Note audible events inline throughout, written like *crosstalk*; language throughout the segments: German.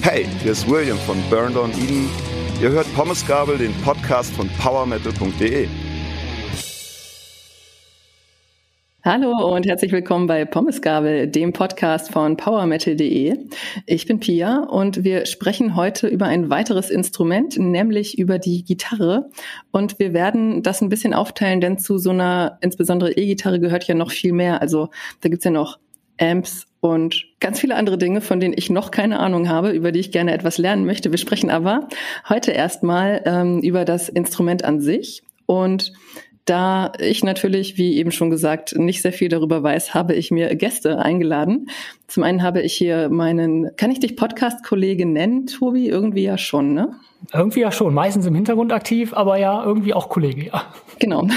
Hey, hier ist William von Burn Down Eden. Ihr hört Pommesgabel, den Podcast von powermetal.de. Hallo und herzlich willkommen bei Pommesgabel, dem Podcast von powermetal.de. Ich bin Pia und wir sprechen heute über ein weiteres Instrument, nämlich über die Gitarre. Und wir werden das ein bisschen aufteilen, denn zu so einer insbesondere E-Gitarre gehört ja noch viel mehr. Also da gibt's ja noch Amps und ganz viele andere Dinge, von denen ich noch keine Ahnung habe, über die ich gerne etwas lernen möchte. Wir sprechen aber heute erstmal ähm, über das Instrument an sich und da ich natürlich, wie eben schon gesagt, nicht sehr viel darüber weiß, habe ich mir Gäste eingeladen. Zum einen habe ich hier meinen, kann ich dich Podcast-Kollege nennen, Tobi? Irgendwie ja schon, ne? Irgendwie ja schon, meistens im Hintergrund aktiv, aber ja, irgendwie auch Kollege, ja. Genau.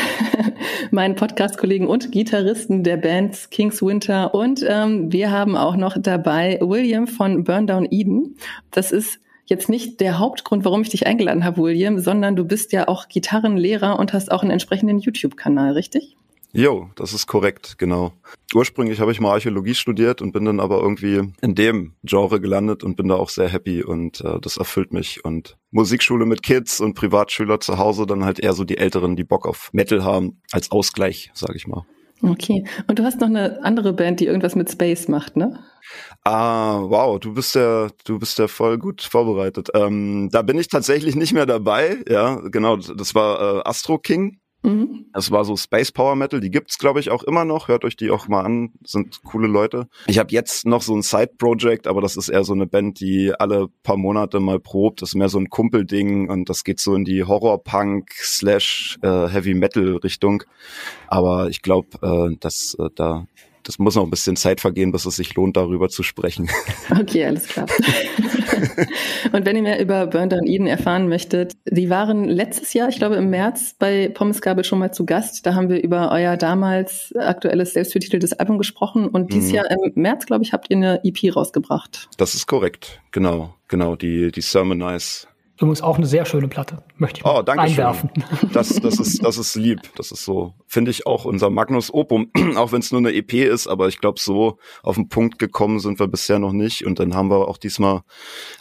*laughs* meinen Podcast-Kollegen und Gitarristen der Bands Kings Winter. Und ähm, wir haben auch noch dabei William von Burn Down Eden. Das ist jetzt nicht der Hauptgrund, warum ich dich eingeladen habe, William, sondern du bist ja auch Gitarrenlehrer und hast auch einen entsprechenden YouTube-Kanal, richtig? Jo, das ist korrekt, genau. Ursprünglich habe ich mal Archäologie studiert und bin dann aber irgendwie in dem Genre gelandet und bin da auch sehr happy und äh, das erfüllt mich. Und Musikschule mit Kids und Privatschüler zu Hause dann halt eher so die Älteren, die Bock auf Metal haben, als Ausgleich, sage ich mal. Okay. Und du hast noch eine andere Band, die irgendwas mit Space macht, ne? Ah, wow, du bist ja, du bist ja voll gut vorbereitet. Ähm, da bin ich tatsächlich nicht mehr dabei. Ja, genau. Das war äh, Astro King. Mhm. Das war so Space Power Metal, die gibt's glaube ich auch immer noch. Hört euch die auch mal an, sind coole Leute. Ich habe jetzt noch so ein Side Project, aber das ist eher so eine Band, die alle paar Monate mal probt. Das ist mehr so ein Kumpelding und das geht so in die Horror Punk slash äh, Heavy Metal Richtung. Aber ich glaube, äh, dass äh, da das muss noch ein bisschen Zeit vergehen, bis es sich lohnt, darüber zu sprechen. *laughs* Okay, alles klar. *laughs* und wenn ihr mehr über Burn Down Eden erfahren möchtet, die waren letztes Jahr, ich glaube im März, bei Pommes Gabel schon mal zu Gast. Da haben wir über euer damals aktuelles selbstbetiteltes Album gesprochen und dieses mhm. Jahr im März, glaube ich, habt ihr eine EP rausgebracht. Das ist korrekt, genau, genau, die, die Sermonize Übrigens auch eine sehr schöne Platte, möchte ich mal oh, danke einwerfen. Schön. Das, das, ist, das ist lieb. Das ist so, finde ich auch unser Magnus Opum, *clears throat* auch wenn es nur eine EP ist, aber ich glaube, so auf den Punkt gekommen sind wir bisher noch nicht. Und dann haben wir auch diesmal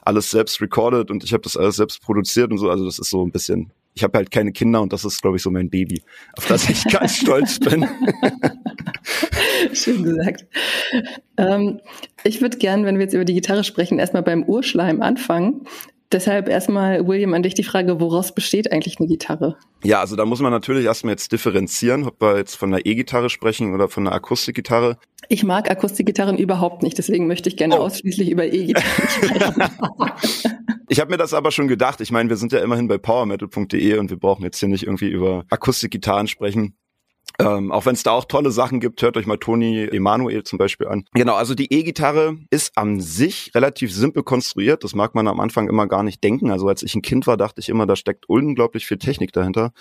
alles selbst recorded und ich habe das alles selbst produziert und so. Also das ist so ein bisschen, ich habe halt keine Kinder und das ist, glaube ich, so mein Baby, auf das ich *laughs* ganz stolz bin. *laughs* Schön gesagt. Ähm, ich würde gern, wenn wir jetzt über die Gitarre sprechen, erstmal beim Urschleim anfangen. Deshalb erstmal, William, an dich die Frage, woraus besteht eigentlich eine Gitarre? Ja, also da muss man natürlich erstmal jetzt differenzieren, ob wir jetzt von einer E-Gitarre sprechen oder von einer Akustikgitarre. Ich mag Akustikgitarren überhaupt nicht, deswegen möchte ich gerne oh. ausschließlich über E-Gitarren *laughs* sprechen. Ich habe mir das aber schon gedacht. Ich meine, wir sind ja immerhin bei powermetal.de und wir brauchen jetzt hier nicht irgendwie über Akustikgitarren sprechen. Ähm, auch wenn es da auch tolle Sachen gibt, hört euch mal Toni Emanuel zum Beispiel an. Genau, also die E-Gitarre ist an sich relativ simpel konstruiert. Das mag man am Anfang immer gar nicht denken. Also als ich ein Kind war, dachte ich immer, da steckt unglaublich viel Technik dahinter.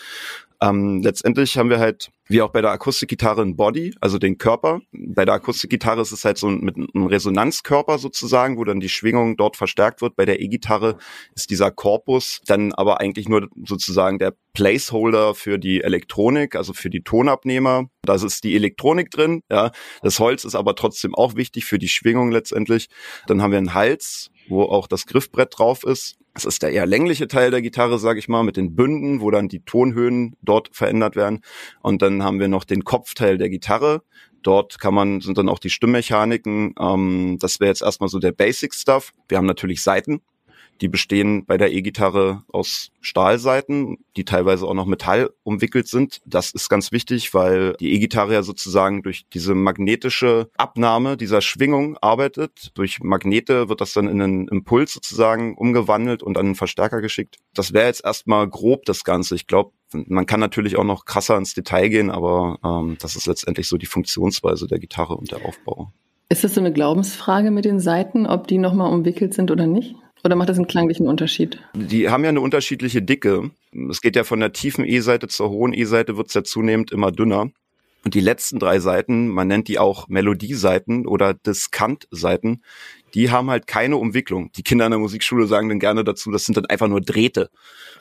Ähm, letztendlich haben wir halt, wie auch bei der Akustikgitarre, ein Body, also den Körper. Bei der Akustikgitarre ist es halt so mit einem Resonanzkörper sozusagen, wo dann die Schwingung dort verstärkt wird. Bei der E-Gitarre ist dieser Korpus dann aber eigentlich nur sozusagen der Placeholder für die Elektronik, also für die Tonabnehmer. Da ist die Elektronik drin, ja. Das Holz ist aber trotzdem auch wichtig für die Schwingung letztendlich. Dann haben wir einen Hals, wo auch das Griffbrett drauf ist. Das ist der eher längliche Teil der Gitarre, sage ich mal, mit den Bünden, wo dann die Tonhöhen dort verändert werden. Und dann haben wir noch den Kopfteil der Gitarre. Dort kann man, sind dann auch die Stimmmechaniken. Ähm, das wäre jetzt erstmal so der Basic Stuff. Wir haben natürlich Seiten, die bestehen bei der E-Gitarre aus Stahlseiten, die teilweise auch noch Metall umwickelt sind. Das ist ganz wichtig, weil die E-Gitarre ja sozusagen durch diese magnetische Abnahme dieser Schwingung arbeitet. Durch Magnete wird das dann in einen Impuls sozusagen umgewandelt und an einen Verstärker geschickt. Das wäre jetzt erstmal grob das Ganze. Ich glaube, man kann natürlich auch noch krasser ins Detail gehen, aber ähm, das ist letztendlich so die Funktionsweise der Gitarre und der Aufbau. Ist das so eine Glaubensfrage mit den Seiten, ob die nochmal umwickelt sind oder nicht? Oder macht das einen klanglichen Unterschied? Die haben ja eine unterschiedliche Dicke. Es geht ja von der tiefen E-Seite zur hohen E-Seite, wird es ja zunehmend immer dünner. Und die letzten drei Seiten, man nennt die auch Melodieseiten oder Diskantseiten, die haben halt keine Umwicklung. Die Kinder in der Musikschule sagen dann gerne dazu, das sind dann einfach nur Drähte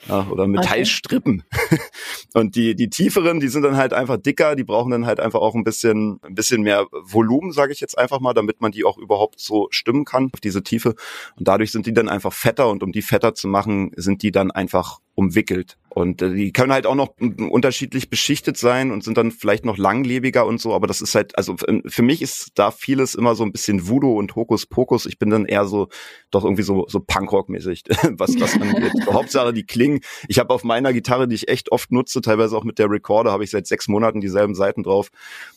ja, oder Metallstrippen. Okay. *laughs* Und die, die tieferen, die sind dann halt einfach dicker, die brauchen dann halt einfach auch ein bisschen, ein bisschen mehr Volumen, sage ich jetzt einfach mal, damit man die auch überhaupt so stimmen kann, auf diese Tiefe. Und dadurch sind die dann einfach fetter und um die fetter zu machen, sind die dann einfach umwickelt. Und äh, die können halt auch noch unterschiedlich beschichtet sein und sind dann vielleicht noch langlebiger und so, aber das ist halt, also für mich ist da vieles immer so ein bisschen Voodoo und Hokuspokus. Ich bin dann eher so, doch irgendwie so, so Punkrock-mäßig, *laughs* was das angeht. Hauptsache die klingen. Ich habe auf meiner Gitarre, die ich echt oft nutze, teilweise auch mit der Recorder, habe ich seit sechs Monaten dieselben Seiten drauf.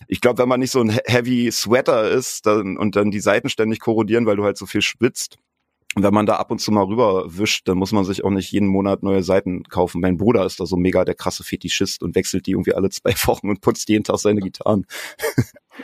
Ich glaube, wenn man nicht so ein Heavy Sweater ist dann, und dann die Seiten ständig korrodieren, weil du halt so viel schwitzt, wenn man da ab und zu mal rüberwischt, dann muss man sich auch nicht jeden Monat neue Seiten kaufen. Mein Bruder ist da so mega der krasse Fetischist und wechselt die irgendwie alle zwei *laughs* Wochen und putzt jeden Tag seine Gitarren.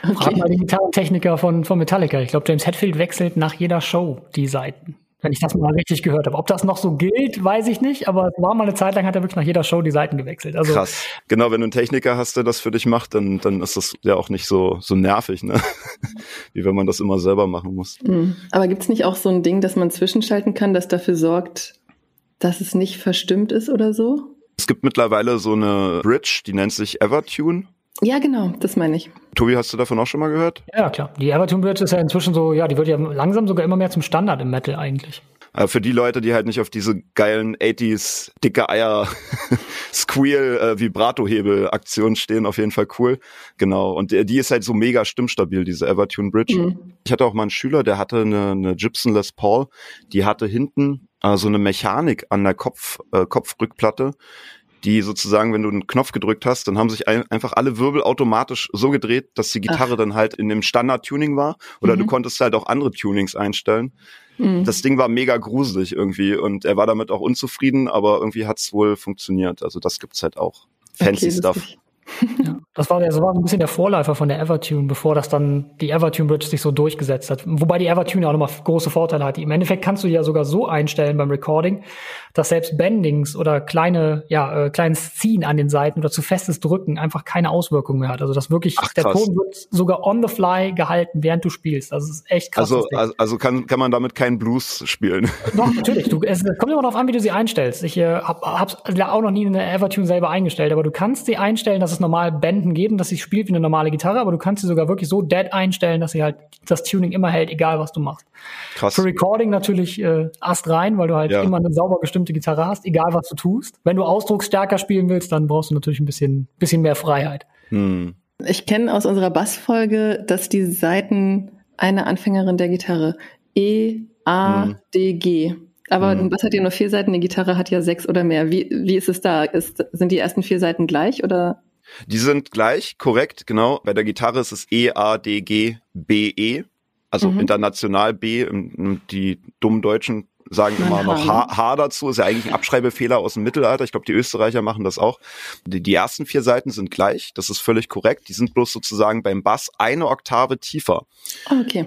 Okay. Frag mal die Gitarrentechniker von, von Metallica. Ich glaube, James Hetfield wechselt nach jeder Show die Seiten wenn ich das mal richtig gehört habe. Ob das noch so gilt, weiß ich nicht, aber es war mal eine Zeit lang, hat er wirklich nach jeder Show die Seiten gewechselt. Also Krass. Genau, wenn du einen Techniker hast, der das für dich macht, dann, dann ist das ja auch nicht so, so nervig, ne? *laughs* Wie wenn man das immer selber machen muss. Mhm. Aber gibt's nicht auch so ein Ding, dass man zwischenschalten kann, das dafür sorgt, dass es nicht verstimmt ist oder so? Es gibt mittlerweile so eine Bridge, die nennt sich Evertune. Ja, genau, das meine ich. Tobi, hast du davon auch schon mal gehört? Ja, klar. Die Everton Bridge ist ja inzwischen so, ja, die wird ja langsam sogar immer mehr zum Standard im Metal eigentlich. Aber für die Leute, die halt nicht auf diese geilen 80s dicke Eier *laughs* Squeal äh, Vibrato Hebel Aktion stehen, auf jeden Fall cool. Genau. Und die, die ist halt so mega stimmstabil, diese Evertune Bridge. Mhm. Ich hatte auch mal einen Schüler, der hatte eine, eine Gibson Les Paul, die hatte hinten äh, so eine Mechanik an der Kopf, äh, Kopfrückplatte, die sozusagen, wenn du einen Knopf gedrückt hast, dann haben sich ein, einfach alle Wirbel automatisch so gedreht, dass die Gitarre Ach. dann halt in dem Standard-Tuning war. Oder mhm. du konntest halt auch andere Tunings einstellen. Mhm. Das Ding war mega gruselig irgendwie und er war damit auch unzufrieden, aber irgendwie hat's wohl funktioniert. Also das gibt's halt auch. Fancy okay, Stuff. Ja, das war, das war so ein bisschen der Vorläufer von der Evertune, bevor das dann die Evertune Bridge sich so durchgesetzt hat. Wobei die Evertune auch nochmal große Vorteile hat. Im Endeffekt kannst du ja sogar so einstellen beim Recording, dass selbst Bendings oder kleine, ja, äh, kleines Ziehen an den Seiten oder zu festes Drücken einfach keine Auswirkungen mehr hat. Also das wirklich, Ach, der Ton wird sogar on the fly gehalten, während du spielst. Also es ist echt krass. Also, also, also kann, kann man damit keinen Blues spielen? Doch, natürlich. Du, es kommt immer darauf an, wie du sie einstellst. Ich äh, hab, hab's auch noch nie in der Evertune selber eingestellt, aber du kannst sie einstellen, dass es normal Bänden geben, dass sie spielt wie eine normale Gitarre, aber du kannst sie sogar wirklich so dead einstellen, dass sie halt das Tuning immer hält, egal was du machst. Krass. Für Recording natürlich äh, Ast rein, weil du halt ja. immer eine sauber gestimmte Gitarre hast, egal was du tust. Wenn du ausdrucksstärker spielen willst, dann brauchst du natürlich ein bisschen, bisschen mehr Freiheit. Hm. Ich kenne aus unserer Bassfolge, dass die Seiten einer Anfängerin der Gitarre E, A, hm. D, G aber mhm. ein Bass hat ja nur vier Seiten, eine Gitarre hat ja sechs oder mehr. Wie, wie ist es da? Ist, sind die ersten vier Seiten gleich oder? Die sind gleich, korrekt, genau. Bei der Gitarre ist es E, A, D, G, B, E. Also mhm. international B. Die dummen Deutschen sagen immer noch H, H dazu. Ist ja eigentlich ein Abschreibefehler aus dem Mittelalter. Ich glaube, die Österreicher machen das auch. Die, die, ersten vier Seiten sind gleich. Das ist völlig korrekt. Die sind bloß sozusagen beim Bass eine Oktave tiefer. Okay.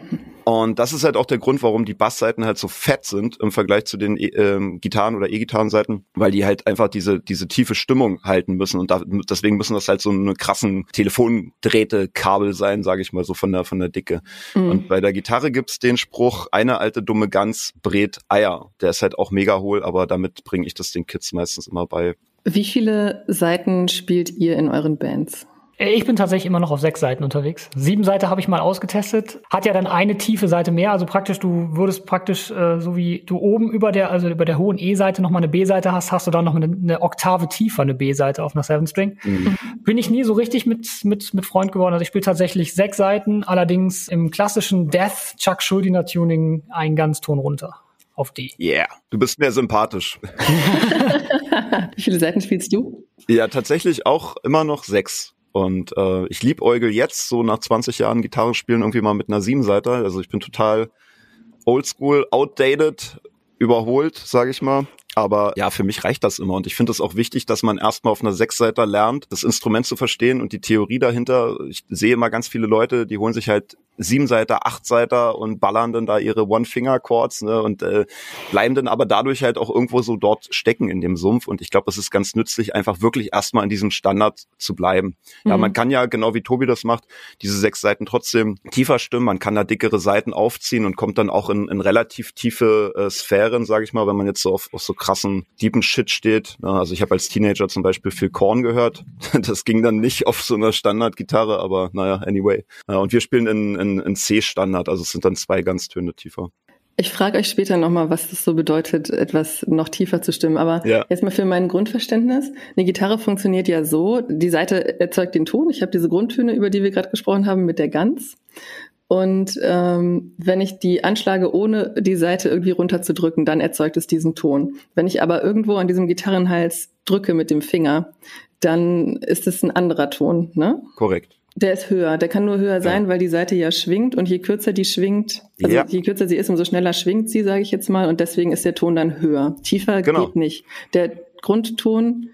Und das ist halt auch der Grund, warum die Bassseiten halt so fett sind im Vergleich zu den ähm, Gitarren oder E-Gitarrenseiten, weil die halt einfach diese diese tiefe Stimmung halten müssen und da, deswegen müssen das halt so eine krassen Telefondrähte-Kabel sein, sage ich mal so von der von der Dicke. Mhm. Und bei der Gitarre gibt's den Spruch: Eine alte dumme Gans brät Eier. Der ist halt auch mega hohl, aber damit bringe ich das den Kids meistens immer bei. Wie viele Seiten spielt ihr in euren Bands? Äh, ich bin tatsächlich immer noch auf sechs Seiten unterwegs. Sieben Seiten habe ich mal ausgetestet. Hat ja dann eine tiefe Seite mehr. Also praktisch, du würdest praktisch, äh, so wie du oben über der, also über der hohen E-Seite nochmal eine B-Seite hast, hast du dann noch eine, eine Oktave tiefer eine B-Seite auf einer Seven String. Mhm. Bin ich nie so richtig mit, mit, mit Freund geworden. Also ich spiele tatsächlich sechs Seiten, allerdings im klassischen Death Chuck Schuldiner Tuning einen Ganzton runter auf D. Yeah, du bist mir sympathisch. *laughs* Wie viele Seiten spielst du? Ja, tatsächlich auch immer noch sechs. Und äh, ich liebäugel jetzt, so nach 20 Jahren Gitarre spielen, irgendwie mal mit einer Siebenseiter. Also ich bin total oldschool, outdated, überholt, sage ich mal. Aber ja, für mich reicht das immer. Und ich finde es auch wichtig, dass man erstmal auf einer Sechsseiter lernt, das Instrument zu verstehen und die Theorie dahinter. Ich sehe immer ganz viele Leute, die holen sich halt Siebenseiter, Achtseiter und ballern dann da ihre One-Finger-Chords ne, und äh, bleiben dann aber dadurch halt auch irgendwo so dort stecken in dem Sumpf. Und ich glaube, es ist ganz nützlich, einfach wirklich erstmal in diesem Standard zu bleiben. Mhm. Ja, man kann ja, genau wie Tobi das macht, diese sechs Seiten trotzdem tiefer stimmen. Man kann da dickere Seiten aufziehen und kommt dann auch in, in relativ tiefe äh, Sphären, sage ich mal, wenn man jetzt so auf, auf so krassen, deepen Shit steht. Also ich habe als Teenager zum Beispiel viel Korn gehört. *laughs* Das ging dann nicht auf so einer Standardgitarre, aber naja, anyway. Und wir spielen in, in, in C-Standard, also es sind dann zwei Ganztöne tiefer. Ich frage euch später nochmal, was das so bedeutet, etwas noch tiefer zu stimmen. Aber ja. jetzt mal für mein Grundverständnis. Eine Gitarre funktioniert ja so, die Seite erzeugt den Ton. Ich habe diese Grundtöne, über die wir gerade gesprochen haben, mit der Gans. Und ähm, wenn ich die anschlage, ohne die Seite irgendwie runterzudrücken, dann erzeugt es diesen Ton. Wenn ich aber irgendwo an diesem Gitarrenhals drücke mit dem Finger, dann ist es ein anderer Ton, ne? Korrekt. Der ist höher. Der kann nur höher sein, ja. weil die Seite ja schwingt und je kürzer die schwingt, also ja. je kürzer sie ist, umso schneller schwingt sie, sage ich jetzt mal, und deswegen ist der Ton dann höher. Tiefer genau. geht nicht. Der Grundton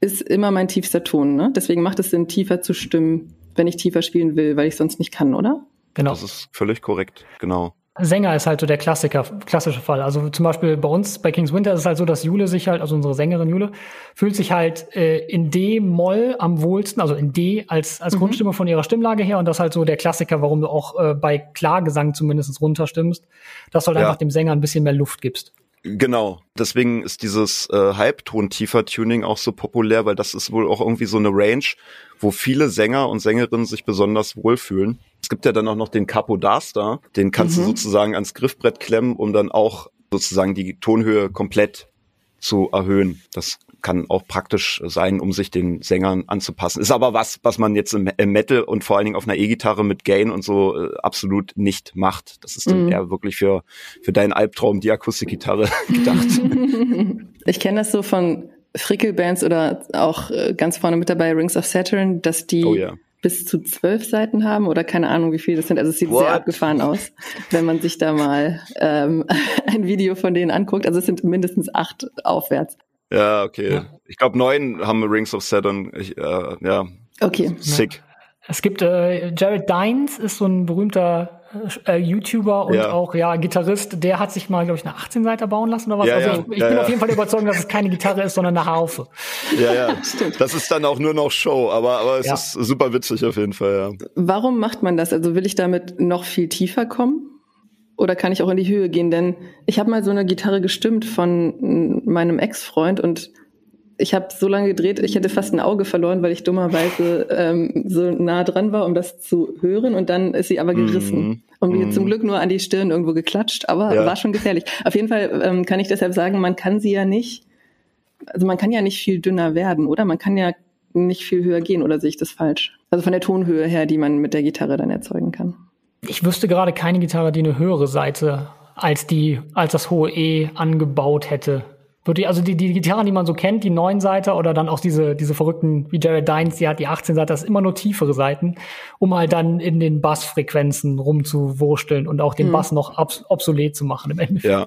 ist immer mein tiefster Ton, ne? Deswegen macht es Sinn, tiefer zu stimmen, wenn ich tiefer spielen will, weil ich sonst nicht kann, oder? Genau. Das ist völlig korrekt, genau. Sänger ist halt so der Klassiker, klassische Fall. Also zum Beispiel bei uns, bei King's Winter ist es halt so, dass Jule sich halt, also unsere Sängerin Jule, fühlt sich halt äh, in D-Moll am wohlsten, also in D als, als mhm. Grundstimme von ihrer Stimmlage her. Und das ist halt so der Klassiker, warum du auch äh, bei Klargesang zumindest runterstimmst, dass du halt ja. einfach dem Sänger ein bisschen mehr Luft gibst. Genau. Deswegen ist dieses äh, Halbton-Tiefer-Tuning auch so populär, weil das ist wohl auch irgendwie so eine Range, wo viele Sänger und Sängerinnen sich besonders wohlfühlen. Es gibt ja dann auch noch den Capodaster, den kannst mhm. du sozusagen ans Griffbrett klemmen, um dann auch sozusagen die Tonhöhe komplett zu erhöhen. Das kann auch praktisch sein, um sich den Sängern anzupassen. Ist aber was, was man jetzt im, Metal und vor allen Dingen auf einer E-Gitarre mit Gain und so äh, absolut nicht macht. Das ist dann mhm. eher wirklich für, für deinen Albtraum die Akustikgitarre *laughs* gedacht. *laughs* Ich kenne das so von Frickel-Bands oder auch äh, ganz vorne mit dabei Rings of Saturn, dass die oh, ja bis zu zwölf Seiten haben oder keine Ahnung, wie viele das sind. Also es sieht What? sehr abgefahren aus, wenn man sich da mal ähm, *laughs* ein Video von denen anguckt. Also es sind mindestens acht aufwärts. Ja, okay. Ja. Ich glaube, neun haben Rings of Saturn. Ich, äh, ja. Okay. Sick. Es gibt äh, Jared Dines, ist so ein berühmter äh, YouTuber und ja. auch ja Gitarrist. Der hat sich mal, glaube ich, eine 18 Seite bauen lassen oder was. Ja, also ich, ich bin auf jeden Fall überzeugt, dass es keine Gitarre ist, sondern eine Harfe. Ja, ja. *laughs* Das ist dann auch nur noch Show, aber, aber es ist super witzig auf jeden Fall, ja. Warum macht man das? Also will ich damit noch viel tiefer kommen? Oder kann ich auch in die Höhe gehen? Denn ich habe mal so eine Gitarre gestimmt von meinem Ex-Freund und ich habe so lange gedreht, ich hätte fast ein Auge verloren, weil ich dummerweise ähm, so nah dran war, um das zu hören. Und dann ist sie aber gerissen. Mm. Und mir mm. zum Glück nur an die Stirn irgendwo geklatscht, aber ja. war schon gefährlich. Auf jeden Fall ähm, kann ich deshalb sagen, man kann sie ja nicht, also man kann ja nicht viel dünner werden, oder? Man kann ja nicht viel höher gehen, oder sehe ich das falsch? Also von der Tonhöhe her, die man mit der Gitarre dann erzeugen kann. Ich wüsste gerade keine Gitarre, die eine höhere Seite als die, als das hohe E angebaut hätte. Würde also die, die Gitarren, die man so kennt, die neun Seiter oder dann auch diese, diese verrückten, wie Jared Dines, die hat die 18 Seiter, das ist immer nur tiefere Seiten, um halt dann in den Bassfrequenzen rumzuwursteln und auch den hm. Bass noch obsolet zu machen im Endeffekt. Ja.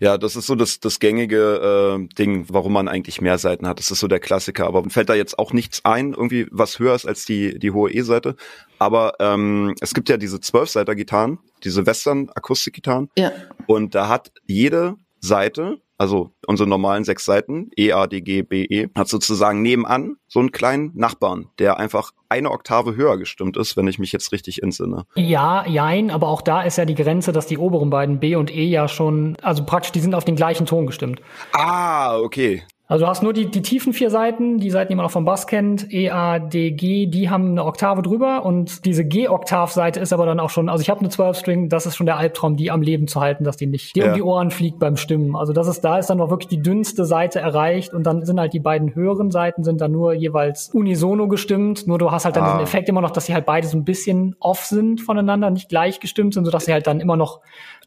Ja, das ist so das, das gängige äh, Ding, warum man eigentlich mehr Seiten hat. Das ist so der Klassiker. Aber fällt da jetzt auch nichts ein, irgendwie was höher ist als die, die hohe E-Seite. Aber ähm, es gibt ja diese Zwölfseiter-Gitarren, diese Western-Akustik-Gitarren. Ja. Und da hat jede Seite also unsere normalen sechs Seiten, E, A, D, G, B, E, hat sozusagen nebenan so einen kleinen Nachbarn, der einfach eine Oktave höher gestimmt ist, wenn ich mich jetzt richtig entsinne. Ja, jein, aber auch da ist ja die Grenze, dass die oberen beiden B und E ja schon, also praktisch, die sind auf den gleichen Ton gestimmt. Ah, okay. Also du hast nur die, die tiefen vier Seiten, die Seiten, die man auch vom Bass kennt, E, A, D, G, die haben eine Oktave drüber und diese G-Oktav-Seite ist aber dann auch schon, also ich habe eine 12-String, das ist schon der Albtraum, die am Leben zu halten, dass die nicht dir ja. um die Ohren fliegt beim Stimmen. Also das ist, da ist dann auch wirklich die dünnste Seite erreicht und dann sind halt die beiden höheren Seiten sind dann nur jeweils unisono gestimmt, nur du hast halt dann ah. diesen Effekt immer noch, dass sie halt beide so ein bisschen off sind voneinander, nicht gleich gestimmt sind, sodass sie halt dann immer noch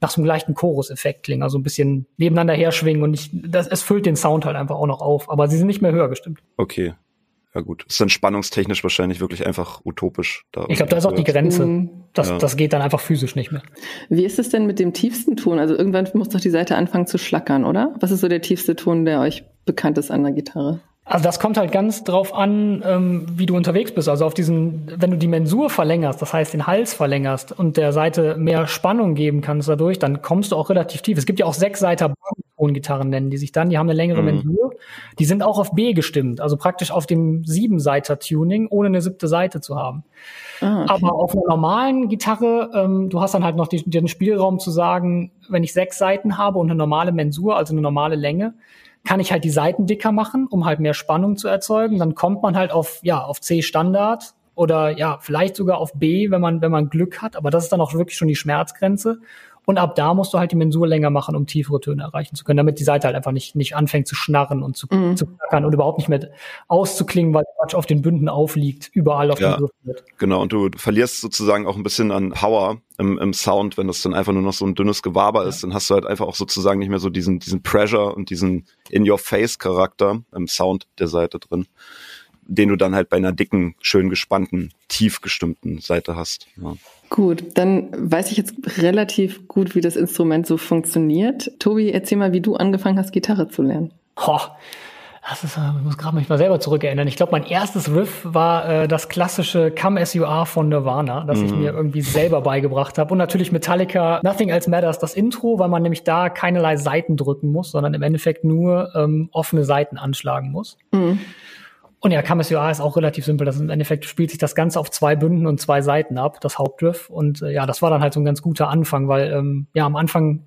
nach so einem leichten Chorus-Effekt klingen, also ein bisschen nebeneinander herschwingen und nicht, das, es füllt den Sound halt einfach auch noch auf, aber sie sind nicht mehr höher gestimmt. Okay. Ja gut, ist dann spannungstechnisch wahrscheinlich wirklich einfach utopisch. Da ich glaube, da ist auch die Grenze. Mhm. Das, ja. das geht dann einfach physisch nicht mehr. Wie ist es denn mit dem tiefsten Ton? Also irgendwann muss doch die Seite anfangen zu schlackern, oder? Was ist so der tiefste Ton, der euch bekannt ist an der Gitarre? Also das kommt halt ganz drauf an, ähm, wie du unterwegs bist. Also auf diesen, wenn du die Mensur verlängerst, das heißt den Hals verlängerst und der Seite mehr Spannung geben kannst dadurch, dann kommst du auch relativ tief. Es gibt ja auch Sechsseiter Tongitarren nennen die sich dann. Die haben eine längere mhm. Mensur. Die sind auch auf B gestimmt, also praktisch auf dem Siebenseiter-Tuning, ohne eine siebte Seite zu haben. Ah, okay. Aber auf einer normalen Gitarre, ähm, du hast dann halt noch die, den Spielraum zu sagen, wenn ich sechs Seiten habe und eine normale Mensur, also eine normale Länge, kann ich halt die Seiten dicker machen, um halt mehr Spannung zu erzeugen. Dann kommt man halt auf, ja, auf C Standard oder ja, vielleicht sogar auf B, wenn man, wenn man Glück hat. Aber das ist dann auch wirklich schon die Schmerzgrenze. Und ab da musst du halt die Mensur länger machen, um tiefere Töne erreichen zu können, damit die Seite halt einfach nicht, nicht anfängt zu schnarren und zu, mhm. zu knackern und überhaupt nicht mehr auszuklingen, weil Quatsch auf den Bünden aufliegt, überall auf ja, dem wird. Genau, und du verlierst sozusagen auch ein bisschen an Power im, im Sound, wenn das dann einfach nur noch so ein dünnes Gewaber ist, dann hast du halt einfach auch sozusagen nicht mehr so diesen, diesen Pressure und diesen In-Your-Face-Charakter im Sound der Seite drin den du dann halt bei einer dicken, schön gespannten, tief gestimmten Seite hast. Ja. Gut, dann weiß ich jetzt relativ gut, wie das Instrument so funktioniert. Tobi, erzähl mal, wie du angefangen hast, Gitarre zu lernen. Ho, das ist, ich muss gerade mich mal selber zurückerinnern. Ich glaube, mein erstes Riff war äh, das klassische Come As You Are von Nirvana, das mhm. ich mir irgendwie selber beigebracht habe. Und natürlich Metallica Nothing Else Matters, das Intro, weil man nämlich da keinerlei Seiten drücken muss, sondern im Endeffekt nur ähm, offene Seiten anschlagen muss. Mhm. Und ja, KMSUA ist auch relativ simpel. Das im Endeffekt spielt sich das Ganze auf zwei Bünden und zwei Seiten ab, das Hauptriff. Und äh, ja, das war dann halt so ein ganz guter Anfang, weil ähm, ja, am Anfang,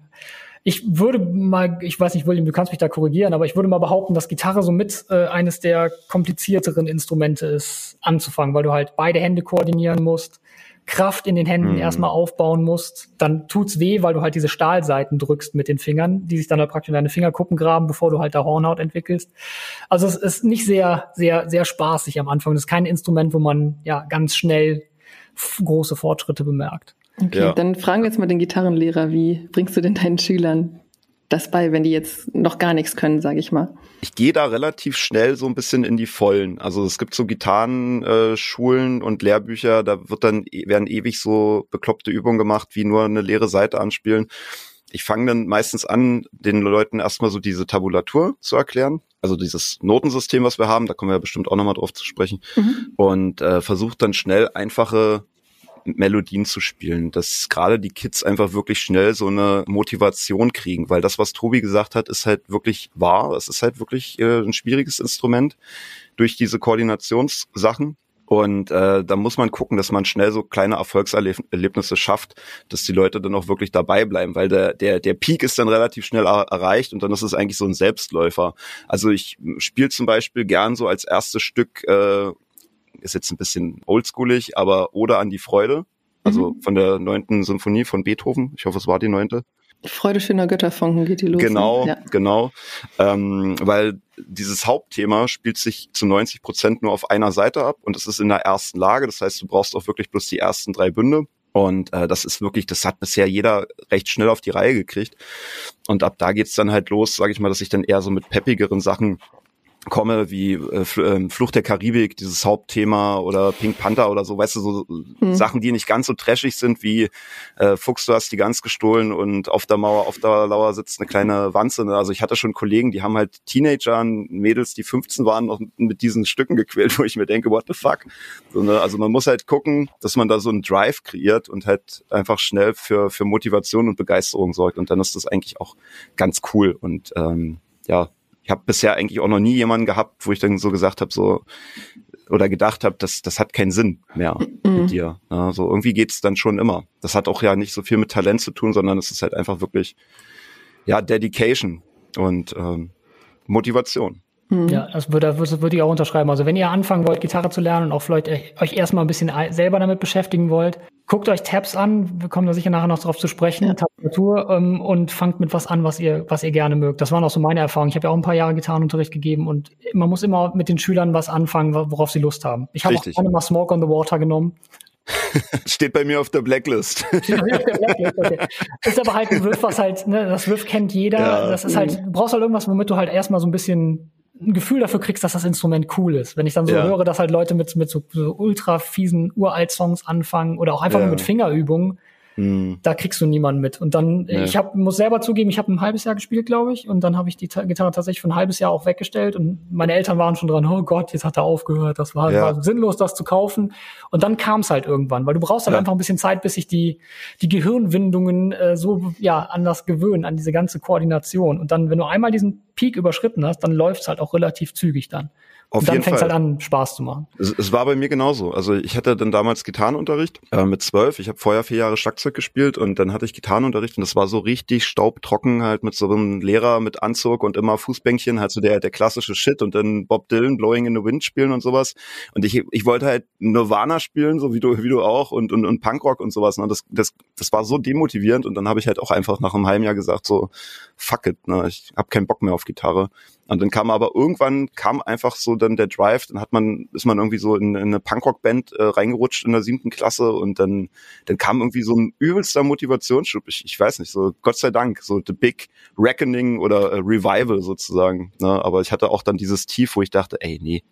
ich würde mal, ich weiß nicht, William, du kannst mich da korrigieren, aber ich würde mal behaupten, dass Gitarre so mit äh, eines der komplizierteren Instrumente ist, anzufangen, weil du halt beide Hände koordinieren musst Kraft in den Händen mhm. erstmal aufbauen musst, dann tut's weh, weil du halt diese Stahlseiten drückst mit den Fingern, die sich dann halt praktisch in deine Fingerkuppen graben, bevor du halt da Hornhaut entwickelst. Also es ist nicht sehr, sehr, sehr spaßig am Anfang. Das ist kein Instrument, wo man ja ganz schnell große Fortschritte bemerkt. Okay, ja. dann fragen wir jetzt mal den Gitarrenlehrer, wie bringst du denn deinen Schülern das bei, wenn die jetzt noch gar nichts können, sage ich mal? Ich gehe da relativ schnell so ein bisschen in die Vollen. Also es gibt so Gitarrenschulen und Lehrbücher, da wird dann e, werden ewig so bekloppte Übungen gemacht, wie nur eine leere Seite anspielen. Ich fange dann meistens an, den Leuten erstmal so diese Tabulatur zu erklären. Also dieses Notensystem, was wir haben, da kommen wir ja bestimmt auch nochmal drauf zu sprechen. Mhm. Und äh, versucht dann schnell einfache Melodien zu spielen, dass gerade die Kids einfach wirklich schnell so eine Motivation kriegen, weil das, was Tobi gesagt hat, ist halt wirklich wahr. Es ist halt wirklich äh, ein schwieriges Instrument durch diese Koordinationssachen. Und äh, da muss man gucken, dass man schnell so kleine Erfolgserlebnisse schafft, dass die Leute dann auch wirklich dabei bleiben, weil der, der, der Peak ist dann relativ schnell er erreicht und dann ist es eigentlich so ein Selbstläufer. Also ich spiele zum Beispiel gern so als erstes Stück äh, ist jetzt ein bisschen oldschoolig, aber Oder an die Freude. Also mhm. von der neunten Symphonie von Beethoven. Ich hoffe, es war die neunte. Freude schöner Götterfunken geht die los. Ne? Genau, ja. genau. Ähm, weil dieses Hauptthema spielt sich zu 90 Prozent nur auf einer Seite ab und es ist in der ersten Lage. Das heißt, du brauchst auch wirklich bloß die ersten drei Bünde. Und äh, das ist wirklich, das hat bisher jeder recht schnell auf die Reihe gekriegt. Und ab da geht's dann halt los, sage ich mal, dass ich dann eher so mit peppigeren Sachen komme, wie äh, ähm, Flucht der Karibik, dieses Hauptthema oder Pink Panther oder so, weißt du, so mhm. Sachen, die nicht ganz so trashig sind wie äh, Fuchs, du hast die Gans gestohlen und auf der Mauer, auf der Lauer sitzt eine kleine Wanze. Ne? Also ich hatte schon Kollegen, die haben halt Teenager, Mädels, die 15 waren, noch mit diesen Stücken gequält, wo ich mir denke, what the fuck? So, ne? Also man muss halt gucken, dass man da so einen Drive kreiert und halt einfach schnell für, für Motivation und Begeisterung sorgt. Und dann ist das eigentlich auch ganz cool. Und ähm, ja, ich habe bisher eigentlich auch noch nie jemanden gehabt, wo ich dann so gesagt habe, so oder gedacht habe, das, das hat keinen Sinn mehr mhm. mit dir. Ja, so irgendwie geht's dann schon immer. Das hat auch ja nicht so viel mit Talent zu tun, sondern es ist halt einfach wirklich ja Dedication und ähm, Motivation. Mhm. Ja, das würde, das würde ich auch unterschreiben. Also wenn ihr anfangen wollt, Gitarre zu lernen und auch vielleicht euch erstmal ein bisschen selber damit beschäftigen wollt, guckt euch Tabs an, wir kommen da sicher nachher noch drauf zu sprechen, ja. Tastatur, ähm, und fangt mit was an, was ihr, was ihr gerne mögt. Das waren auch so meine Erfahrungen. Ich habe ja auch ein paar Jahre Gitarrenunterricht gegeben und man muss immer mit den Schülern was anfangen, worauf sie Lust haben. Ich habe auch gerne mal Smoke on the Water genommen. *laughs* Steht bei mir auf der Blacklist. *laughs* Steht bei mir auf der Blacklist, okay. Ist aber halt ein Riff, was halt, ne, das Riff kennt jeder. Ja. Das ist halt, du brauchst halt irgendwas, womit du halt erstmal so ein bisschen ein Gefühl dafür kriegst, dass das Instrument cool ist. Wenn ich dann so ja. höre, dass halt Leute mit, mit so, so ultra fiesen Uralt-Songs anfangen oder auch einfach ja. nur mit Fingerübungen, hm. da kriegst du niemanden mit. Und dann, nee. ich hab, muss selber zugeben, ich habe ein halbes Jahr gespielt, glaube ich, und dann habe ich die Gitarre tatsächlich für ein halbes Jahr auch weggestellt und meine Eltern waren schon dran, oh Gott, jetzt hat er aufgehört, das war, ja. war sinnlos, das zu kaufen. Und dann kam es halt irgendwann, weil du brauchst halt ja. einfach ein bisschen Zeit, bis sich die, die Gehirnwindungen äh, so ja anders gewöhnen, an diese ganze Koordination. Und dann, wenn du einmal diesen Peak überschritten hast, dann läuft's halt auch relativ zügig dann. Auf und dann fängt halt an, Spaß zu machen. Es, es, war bei mir genauso. Also ich hatte dann damals Gitarrenunterricht äh, mit zwölf. Ich habe vorher vier Jahre Schlagzeug gespielt und dann hatte ich Gitarrenunterricht und das war so richtig staubtrocken halt mit so einem Lehrer mit Anzug und immer Fußbänkchen, halt so der, der klassische Shit und dann Bob Dylan, Blowing in the Wind spielen und sowas. Und ich, ich wollte halt Nirvana spielen, so wie du, wie du auch und, und, und Punkrock und sowas. Ne? Das, das, das war so demotivierend und dann habe ich halt auch einfach nach einem halben Jahr gesagt so, fuck it, ne? ich habe keinen Bock mehr auf Gitarre. Und dann kam aber irgendwann kam einfach so dann der Drive, dann hat man, ist man irgendwie so in, in eine Punkrock-Band äh, reingerutscht in der siebten Klasse und dann, dann kam irgendwie so ein übelster Motivationsschub. Ich, ich weiß nicht, so Gott sei Dank, so The Big Reckoning oder äh, Revival sozusagen. Ne? Aber ich hatte auch dann dieses Tief, wo ich dachte, ey, nee,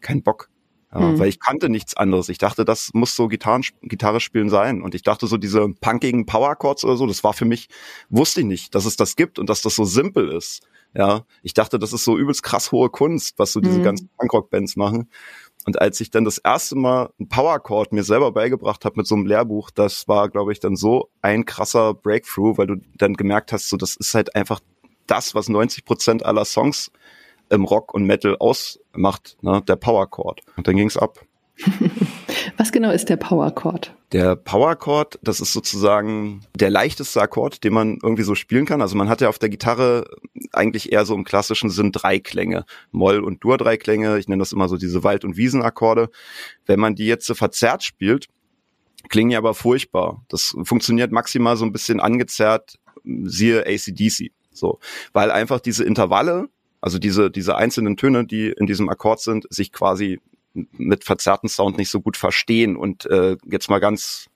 kein Bock. Ja, mhm. Weil ich kannte nichts anderes. Ich dachte, das muss so Gitarren, Gitarre spielen sein. Und ich dachte, so diese punkigen Power Chords oder so, das war für mich, wusste ich nicht, dass es das gibt und dass das so simpel ist. Ja, ich dachte, das ist so übelst krass hohe Kunst, was so diese mhm. ganzen Punkrock-Bands machen. Und als ich dann das erste Mal ein Power Chord mir selber beigebracht habe mit so einem Lehrbuch, das war, glaube ich, dann so ein krasser Breakthrough, weil du dann gemerkt hast, so das ist halt einfach das, was 90 Prozent aller Songs im Rock und Metal ausmacht, ne, der Power Chord. Und dann ging's ab. *laughs* Was genau ist der Power Chord? Der Power Chord, das ist sozusagen der leichteste Akkord, den man irgendwie so spielen kann. Also man hat ja auf der Gitarre eigentlich eher so im klassischen Sinn drei Klänge. Moll- und Dur-Dreiklänge. Ich nenne das immer so diese Wald- und Wiesenakkorde. Wenn man die jetzt so verzerrt spielt, klingen ja aber furchtbar. Das funktioniert maximal so ein bisschen angezerrt, siehe ACDC. So, weil einfach diese Intervalle, also diese, diese einzelnen Töne, die in diesem Akkord sind, sich quasi mit verzerrten Sound nicht so gut verstehen. Und äh, jetzt mal ganz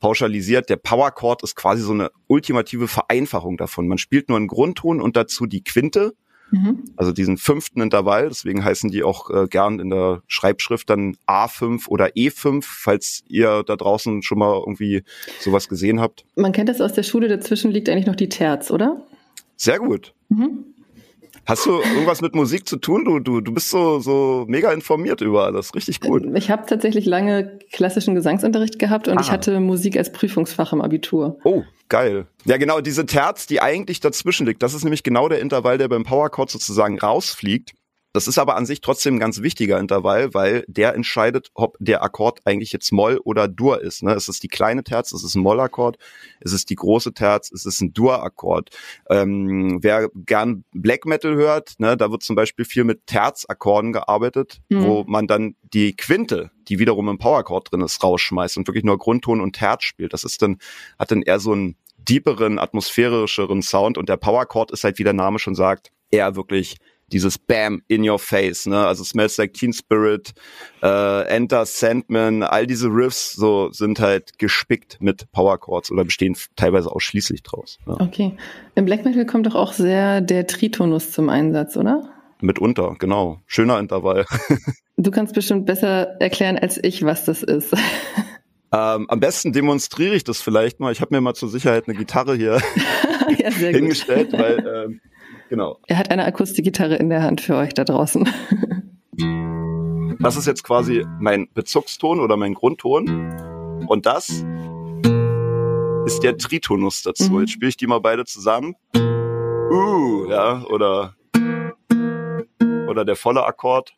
pauschalisiert, der Power Chord ist quasi so eine ultimative Vereinfachung davon. Man spielt nur einen Grundton und dazu die Quinte, mhm. also diesen fünften Intervall. Deswegen heißen die auch äh, gern in der Schreibschrift dann A5 oder E5, falls ihr da draußen schon mal irgendwie sowas gesehen habt. Man kennt das aus der Schule, dazwischen liegt eigentlich noch die Terz, oder? Sehr gut. Mhm. Hast du irgendwas mit Musik zu tun? Du, du, du bist so, so mega informiert über alles. Richtig gut. Ich habe tatsächlich lange klassischen Gesangsunterricht gehabt und ah. ich hatte Musik als Prüfungsfach im Abitur. Oh, geil. Ja, genau, diese Terz, die eigentlich dazwischen liegt, das ist nämlich genau der Intervall, der beim Powerchord sozusagen rausfliegt. Das ist aber an sich trotzdem ein ganz wichtiger Intervall, weil der entscheidet, ob der Akkord eigentlich jetzt Moll oder Dur ist. Ne? Es ist die kleine Terz, es ist ein Mollakkord, es ist die große Terz, es ist ein Dur-Akkord. Ähm, wer gern Black Metal hört, ne, da wird zum Beispiel viel mit Terzakkorden gearbeitet, mhm. wo man dann die Quinte, die wiederum im Powerchord drin ist, rausschmeißt und wirklich nur Grundton und Terz spielt. Das ist dann, hat dann eher so einen deeperen, atmosphärischeren Sound und der Powerchord ist halt, wie der Name schon sagt, eher wirklich dieses Bam in your face, ne? Also Smells Like Teen Spirit, äh, Enter Sandman, all diese Riffs so sind halt gespickt mit Power Chords oder bestehen teilweise ausschließlich draus. Ja. Okay. Im Black Metal kommt doch auch sehr der Tritonus zum Einsatz, oder? Mitunter, genau. Schöner Intervall. du kannst bestimmt besser erklären als ich, was das ist. *laughs* Ähm, am besten demonstriere ich das vielleicht mal. Ich habe mir mal zur Sicherheit eine Gitarre hier *laughs* ja, hingestellt, weil ähm, Genau. Er hat eine Akustikgitarre in der Hand für euch da draußen. Das ist jetzt quasi mein Bezugston oder mein Grundton. Und das ist der Tritonus dazu. Mhm. Jetzt spiele ich die mal beide zusammen. Uh, ja, oder, oder der volle Akkord.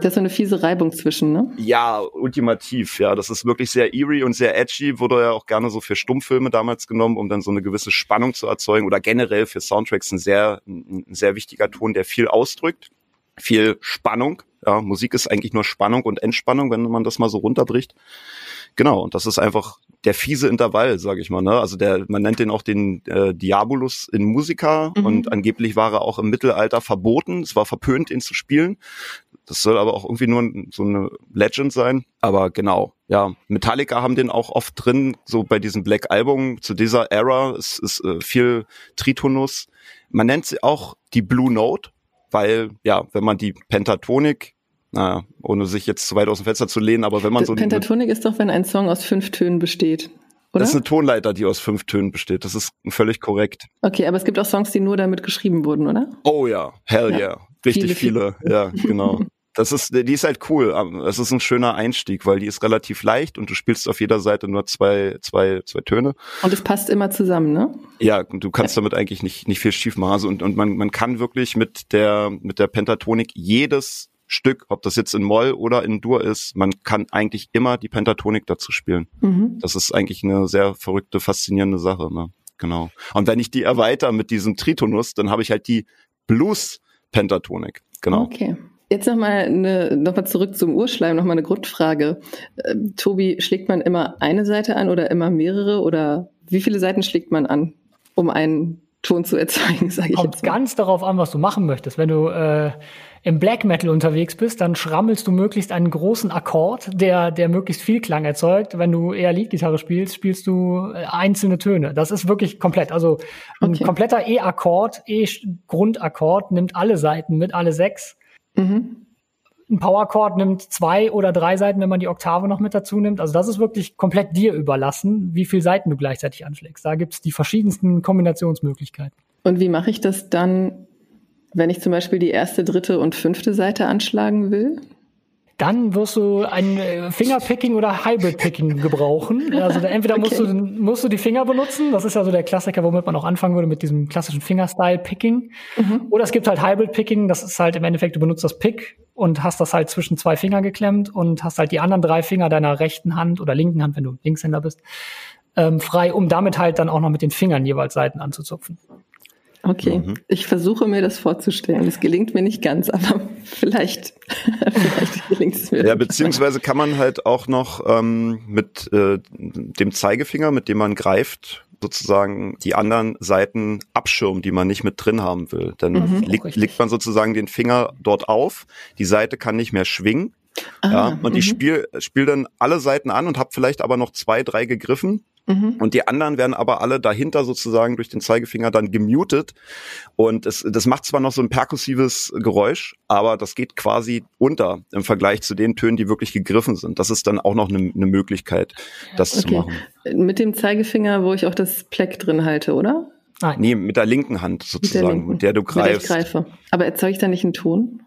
Da ist so eine fiese Reibung zwischen, ne? Ja, ultimativ, ja. Das ist wirklich sehr eerie und sehr edgy. Wurde ja auch gerne so für Stummfilme damals genommen, um dann so eine gewisse Spannung zu erzeugen. Oder generell für Soundtracks ein sehr, ein sehr wichtiger Ton, der viel ausdrückt. Viel Spannung. Ja, Musik ist eigentlich nur Spannung und Entspannung, wenn man das mal so runterbricht. Genau, und das ist einfach der fiese Intervall, sage ich mal. Ne? Also der, man nennt den auch den äh, Diabolus in Musica mhm. und angeblich war er auch im Mittelalter verboten. Es war verpönt, ihn zu spielen. Das soll aber auch irgendwie nur so eine Legend sein. Aber genau, ja, Metallica haben den auch oft drin, so bei diesem Black Album zu dieser Era. Es ist äh, viel Tritonus. Man nennt sie auch die Blue Note, weil, ja, wenn man die Pentatonik naja, ohne sich jetzt zu weit aus dem Fenster zu lehnen, aber wenn man so. Pentatonik ist doch, wenn ein Song aus fünf Tönen besteht. oder? Das ist eine Tonleiter, die aus fünf Tönen besteht. Das ist völlig korrekt. Okay, aber es gibt auch Songs, die nur damit geschrieben wurden, oder? Oh ja, hell ja. Yeah. Richtig viele, viele. ja, genau. *laughs* Das ist, die ist halt cool. Es ist ein schöner Einstieg, weil die ist relativ leicht und du spielst auf jeder Seite nur zwei, zwei, zwei Töne. Und es passt immer zusammen, ne? Ja, du kannst damit eigentlich nicht, nicht viel schief machen. Also und, und man, man kann wirklich mit der, mit der Pentatonik jedes Stück, ob das jetzt in Moll oder in Dur ist, man kann eigentlich immer die Pentatonik dazu spielen. Mhm. Das ist eigentlich eine sehr verrückte, faszinierende Sache. Ne? Genau. Und wenn ich die erweitere mit diesem Tritonus, dann habe ich halt die Blues-Pentatonik. Genau. Okay. Jetzt nochmal eine, noch mal zurück zum Urschleim, nochmal eine Grundfrage. Äh, Tobi, schlägt man immer eine Seite an oder immer mehrere oder wie viele Seiten schlägt man an, um einen Ton zu erzeugen, *laughs* sage ich Kommt ganz darauf an, was du machen möchtest. Wenn du äh, im Black Metal unterwegs bist, dann schrammelst du möglichst einen großen Akkord, der, der möglichst viel Klang erzeugt. Wenn du eher Leadgitarre spielst, spielst du äh, einzelne Töne. Das ist wirklich komplett. Also ein okay. kompletter E-Akkord, E-Grundakkord nimmt alle Seiten mit, alle sechs. Mhm. Ein Powerchord nimmt zwei oder drei Seiten, wenn man die Oktave noch mit dazu nimmt. Also das ist wirklich komplett dir überlassen, wie viele Seiten du gleichzeitig anschlägst. Da gibt's die verschiedensten Kombinationsmöglichkeiten. Und wie mache ich das dann wenn ich zum Beispiel die erste, dritte und fünfte Seite anschlagen will? Dann wirst du ein äh, Fingerpicking oder Hybrid-Picking gebrauchen. Also entweder musst, okay. du, musst du die Finger benutzen, das ist ja so der Klassiker, womit man auch anfangen würde mit diesem klassischen Fingerstyle-Picking. Mhm. Oder es gibt halt Hybrid-Picking, das ist halt im Endeffekt, du benutzt das Pick und hast das halt zwischen zwei Finger geklemmt und hast halt die anderen drei Finger deiner rechten Hand oder linken Hand, wenn du Linkshänder bist, ähm, frei, um damit halt dann auch noch mit den Fingern jeweils Seiten anzuzupfen. Okay, mhm. ich versuche mir das vorzustellen. Es gelingt mir nicht ganz, aber *laughs* vielleicht, *laughs* vielleicht gelingt es mir. Ja, beziehungsweise kann man halt auch noch ähm, mit äh, dem Zeigefinger, mit dem man greift, sozusagen die anderen Seiten abschirmen, die man nicht mit drin haben will. Dann mhm, legt, legt man sozusagen den Finger dort auf, die Seite kann nicht mehr schwingen. Ah, ja, und ich mhm. spiele spiel dann alle Seiten an und habe vielleicht aber noch zwei, drei gegriffen Mhm. Und die anderen werden aber alle dahinter sozusagen durch den Zeigefinger dann gemutet. Und es, das macht zwar noch so ein perkussives Geräusch, aber das geht quasi unter im Vergleich zu den Tönen, die wirklich gegriffen sind. Das ist dann auch noch eine, eine Möglichkeit, das okay. zu machen. Mit dem Zeigefinger, wo ich auch das Pleck drin halte, oder? Nein. Nee, mit der linken Hand sozusagen, mit der, linken. mit der du greifst. Mit der ich greife. Aber erzeuge ich da nicht einen Ton?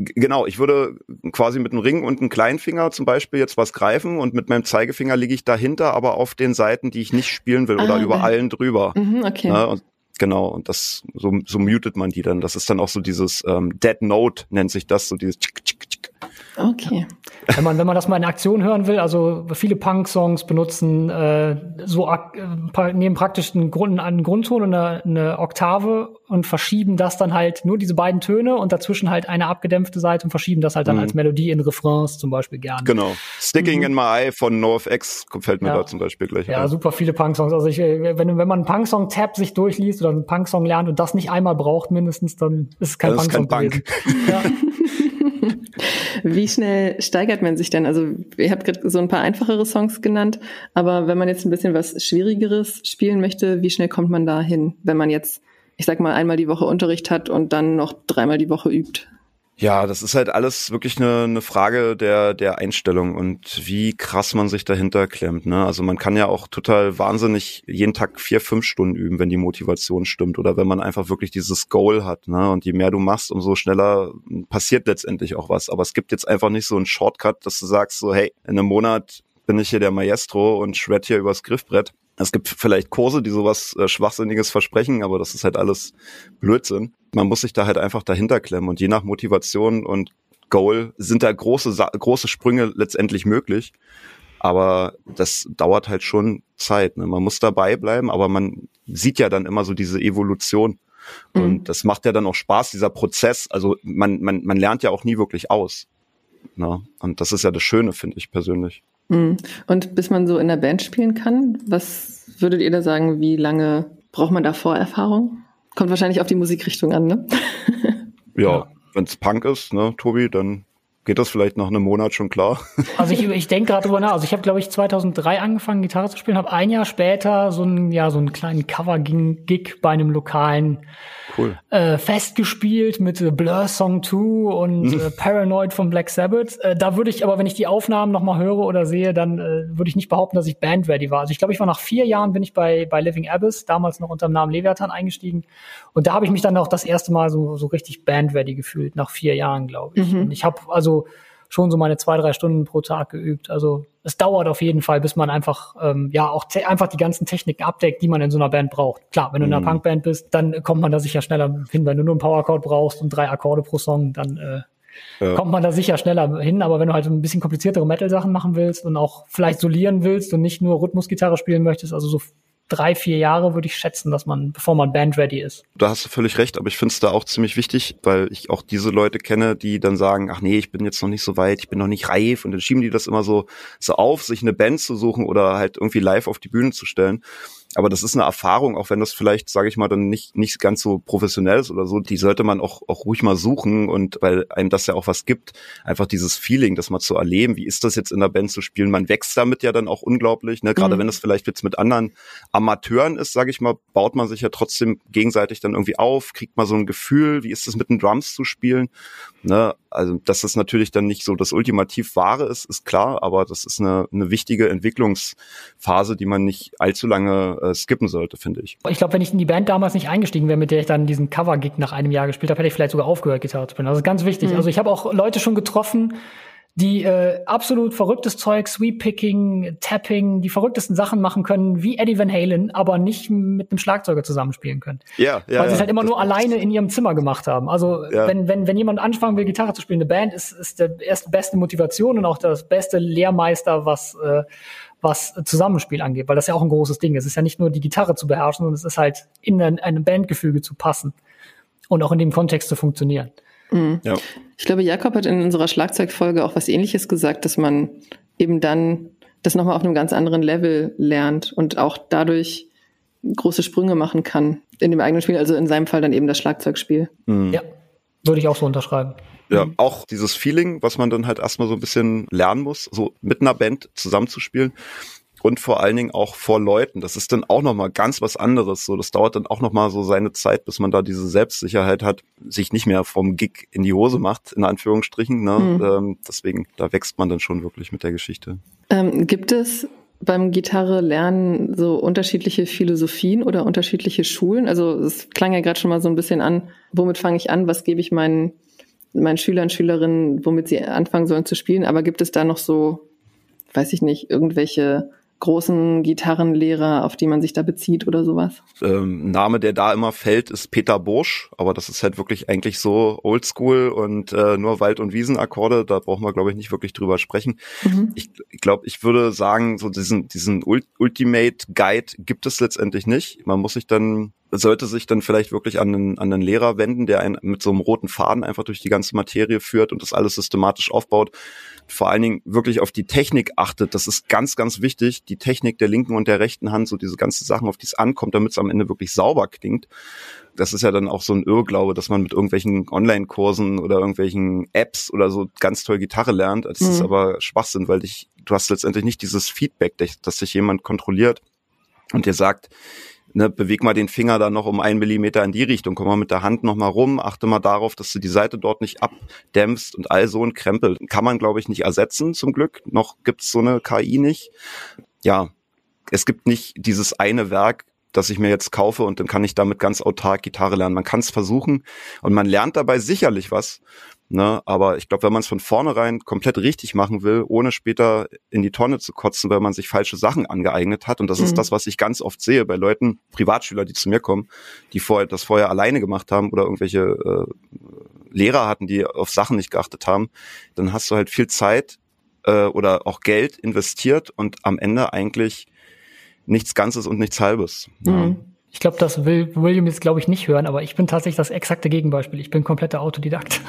Genau, ich würde quasi mit einem Ring und einem Kleinfinger zum Beispiel jetzt was greifen und mit meinem Zeigefinger liege ich dahinter, aber auf den Seiten, die ich nicht spielen will ah, oder über allen drüber. Mhm, okay. Ja, und genau, und das so, so mutet man die dann. Das ist dann auch so dieses ähm, Dead Note nennt sich das, so dieses tschik. Okay. Wenn man, wenn man das mal in Aktion hören will, also viele Punk-Songs benutzen äh, so äh, nehmen praktisch einen, Grund, einen Grundton und eine, eine Oktave und verschieben das dann halt nur diese beiden Töne und dazwischen halt eine abgedämpfte Seite und verschieben das halt dann mhm. als Melodie in Refrains zum Beispiel gerne. Genau. Sticking mhm. in My Eye von NoFX fällt mir ja. da zum Beispiel gleich Ja, ein. super viele Punk-Songs. Also ich, wenn, wenn man einen Punk-Song-Tab sich durchliest oder einen Punk-Song lernt und das nicht einmal braucht mindestens, dann ist es kein Punk-Song gewesen. Ja. *laughs* Wie schnell steigert man sich denn? Also ihr habt gerade so ein paar einfachere Songs genannt, aber wenn man jetzt ein bisschen was Schwierigeres spielen möchte, wie schnell kommt man da hin, wenn man jetzt, ich sag mal, einmal die Woche Unterricht hat und dann noch dreimal die Woche übt? Ja, das ist halt alles wirklich eine, eine Frage der, der Einstellung und wie krass man sich dahinter klemmt. Ne? Also man kann ja auch total wahnsinnig jeden Tag vier, fünf Stunden üben, wenn die Motivation stimmt oder wenn man einfach wirklich dieses Goal hat. Ne? Und je mehr du machst, umso schneller passiert letztendlich auch was. Aber es gibt jetzt einfach nicht so einen Shortcut, dass du sagst so, hey, in einem Monat bin ich hier der Maestro und shred hier übers Griffbrett. Es gibt vielleicht Kurse, die sowas äh, Schwachsinniges versprechen, aber das ist halt alles Blödsinn. Man muss sich da halt einfach dahinter klemmen und je nach Motivation und Goal sind da große, große Sprünge letztendlich möglich. Aber das dauert halt schon Zeit. Ne? Man muss dabei bleiben, aber man sieht ja dann immer so diese Evolution. Mhm. Und das macht ja dann auch Spaß, dieser Prozess. Also man, man, man lernt ja auch nie wirklich aus. Ne? Und das ist ja das Schöne, finde ich persönlich. Mhm. Und bis man so in der Band spielen kann, was würdet ihr da sagen, wie lange braucht man da Vorerfahrung? Kommt wahrscheinlich auf die Musikrichtung an, ne? *laughs* ja, wenn es Punk ist, ne, Tobi, dann geht das vielleicht nach einem Monat schon klar? *laughs* Also ich, ich denke gerade drüber nach. Also ich habe, glaube ich, 2003 angefangen, Gitarre zu spielen, habe ein Jahr später so einen, ja, so einen kleinen Cover-Gig bei einem lokalen cool. äh, Fest gespielt mit äh, Blur Song 2 und mhm. *laughs* äh, Paranoid von Black Sabbath. Äh, da würde ich aber, wenn ich die Aufnahmen nochmal höre oder sehe, dann äh, würde ich nicht behaupten, dass ich Band-ready war. Also ich glaube, ich war nach vier Jahren bin ich bei, bei Living Abyss, damals noch unter dem Namen Leviathan eingestiegen. Und da habe ich mich dann auch das erste Mal so, so richtig Band-ready gefühlt, nach vier Jahren, glaube ich. Mhm. Und ich habe also schon so meine zwei, drei Stunden pro Tag geübt. Also es dauert auf jeden Fall, bis man einfach, ähm, ja, auch einfach die ganzen Techniken abdeckt, die man in so einer Band braucht. Klar, wenn du in einer mhm. Punkband bist, dann kommt man da sicher schneller hin. Wenn du nur einen Powerchord brauchst und drei Akkorde pro Song, dann äh, ja. kommt man da sicher schneller hin. Aber wenn du halt ein bisschen kompliziertere Metal-Sachen machen willst und auch vielleicht solieren willst und nicht nur Rhythmusgitarre spielen möchtest, also so drei, vier Jahre würde ich schätzen, dass man, bevor man bandready ist. Da hast du völlig recht, aber ich finde es da auch ziemlich wichtig, weil ich auch diese Leute kenne, die dann sagen, ach nee, ich bin jetzt noch nicht so weit, ich bin noch nicht reif und dann schieben die das immer so, so auf, sich eine Band zu suchen oder halt irgendwie live auf die Bühne zu stellen. Aber das ist eine Erfahrung, auch wenn das vielleicht, sage ich mal, dann nicht nicht ganz so professionell ist oder so. Die sollte man auch auch ruhig mal suchen und weil einem das ja auch was gibt, einfach dieses Feeling, das mal zu erleben. Wie ist das jetzt in der Band zu spielen? Man wächst damit ja dann auch unglaublich. Ne? Gerade mhm. wenn es vielleicht jetzt mit anderen Amateuren ist, sage ich mal, baut man sich ja trotzdem gegenseitig dann irgendwie auf, kriegt mal so ein Gefühl, wie ist es mit den Drums zu spielen. Ne? Also, dass das natürlich dann nicht so das ultimativ Wahre ist, ist klar, aber das ist eine, eine wichtige Entwicklungsphase, die man nicht allzu lange äh, skippen sollte, finde ich. Ich glaube, wenn ich in die Band damals nicht eingestiegen wäre, mit der ich dann diesen Cover-Gig nach einem Jahr gespielt habe, hätte ich vielleicht sogar aufgehört, Gitarre zu spielen. Also, das ist ganz wichtig. Mhm. Also, ich habe auch Leute schon getroffen, die äh, absolut verrücktes Zeug, Sweep-Picking, Tapping, die verrücktesten Sachen machen können, wie Eddie Van Halen, aber nicht mit einem Schlagzeuger zusammenspielen können. Ja, ja. Weil sie es halt immer nur alleine in ihrem Zimmer gemacht haben. Also ja. wenn, wenn, wenn jemand anfangen will, Gitarre zu spielen, eine Band ist, ist der erste beste Motivation und auch das beste Lehrmeister, was äh, was Zusammenspiel angeht, weil das ja auch ein großes Ding ist. Es ist ja nicht nur die Gitarre zu beherrschen, sondern es ist halt in ein, einem Bandgefüge zu passen und auch in dem Kontext zu funktionieren. Mhm. Ja. Ich glaube, Jakob hat in unserer Schlagzeugfolge auch was ähnliches gesagt, dass man eben dann das nochmal auf einem ganz anderen Level lernt und auch dadurch große Sprünge machen kann in dem eigenen Spiel, also in seinem Fall dann eben das Schlagzeugspiel. Mhm. Ja, würde ich auch so unterschreiben. Ja, auch dieses Feeling, was man dann halt erstmal so ein bisschen lernen muss, so mit einer Band zusammenzuspielen und vor allen Dingen auch vor Leuten. Das ist dann auch nochmal ganz was anderes. So, das dauert dann auch nochmal so seine Zeit, bis man da diese Selbstsicherheit hat, sich nicht mehr vom Gig in die Hose macht, in Anführungsstrichen. Ne? Mhm. Ähm, deswegen, da wächst man dann schon wirklich mit der Geschichte. Ähm, gibt es beim Gitarre lernen so unterschiedliche Philosophien oder unterschiedliche Schulen? Also es klang ja gerade schon mal so ein bisschen an, womit fange ich an, was gebe ich meinen, meinen Schülern, Schülerinnen, womit sie anfangen sollen zu spielen, aber gibt es da noch so, weiß ich nicht, irgendwelche großen Gitarrenlehrer, auf die man sich da bezieht oder sowas? Ähm, Name, der da immer fällt, ist Peter Bursch, aber das ist halt wirklich eigentlich so oldschool und äh, nur Wald- und Wiesenakkorde, da brauchen wir, glaube ich, nicht wirklich drüber sprechen. Mhm. Ich, ich glaube, ich würde sagen, so diesen, diesen Ultimate Guide gibt es letztendlich nicht. Man muss sich dann sollte sich dann vielleicht wirklich an einen, an einen Lehrer wenden, der einen mit so einem roten Faden einfach durch die ganze Materie führt und das alles systematisch aufbaut. Vor allen Dingen wirklich auf die Technik achtet. Das ist ganz, ganz wichtig. Die Technik der linken und der rechten Hand, so diese ganzen Sachen, auf die es ankommt, damit es am Ende wirklich sauber klingt. Das ist ja dann auch so ein Irrglaube, dass man mit irgendwelchen Online-Kursen oder irgendwelchen Apps oder so ganz toll Gitarre lernt. Das mhm. ist aber Schwachsinn, weil dich, du hast letztendlich nicht dieses Feedback, dass sich jemand kontrolliert und dir sagt, ne, beweg mal den Finger dann noch um einen Millimeter in die Richtung, komm mal mit der Hand noch mal rum, achte mal darauf, dass du die Seite dort nicht abdämpfst und all so ein Krempel. Kann man, glaube ich, nicht ersetzen, zum Glück. Noch gibt's so eine KI nicht. Ja, es gibt nicht dieses eine Werk, das ich mir jetzt kaufe und dann kann ich damit ganz autark Gitarre lernen. Man kann es versuchen und man lernt dabei sicherlich was. Ne? Aber ich glaube, wenn man es von vornherein komplett richtig machen will, ohne später in die Tonne zu kotzen, weil man sich falsche Sachen angeeignet hat, und das mhm. ist das, was ich ganz oft sehe bei Leuten, Privatschüler, die zu mir kommen, die vorher das vorher alleine gemacht haben oder irgendwelche äh, Lehrer hatten, die auf Sachen nicht geachtet haben, dann hast du halt viel Zeit äh, oder auch Geld investiert und am Ende eigentlich nichts Ganzes und nichts Halbes. Mhm. Ja. Ich glaube, das will William jetzt, glaube ich, nicht hören, aber ich bin tatsächlich das exakte Gegenbeispiel. Ich bin kompletter Autodidakt.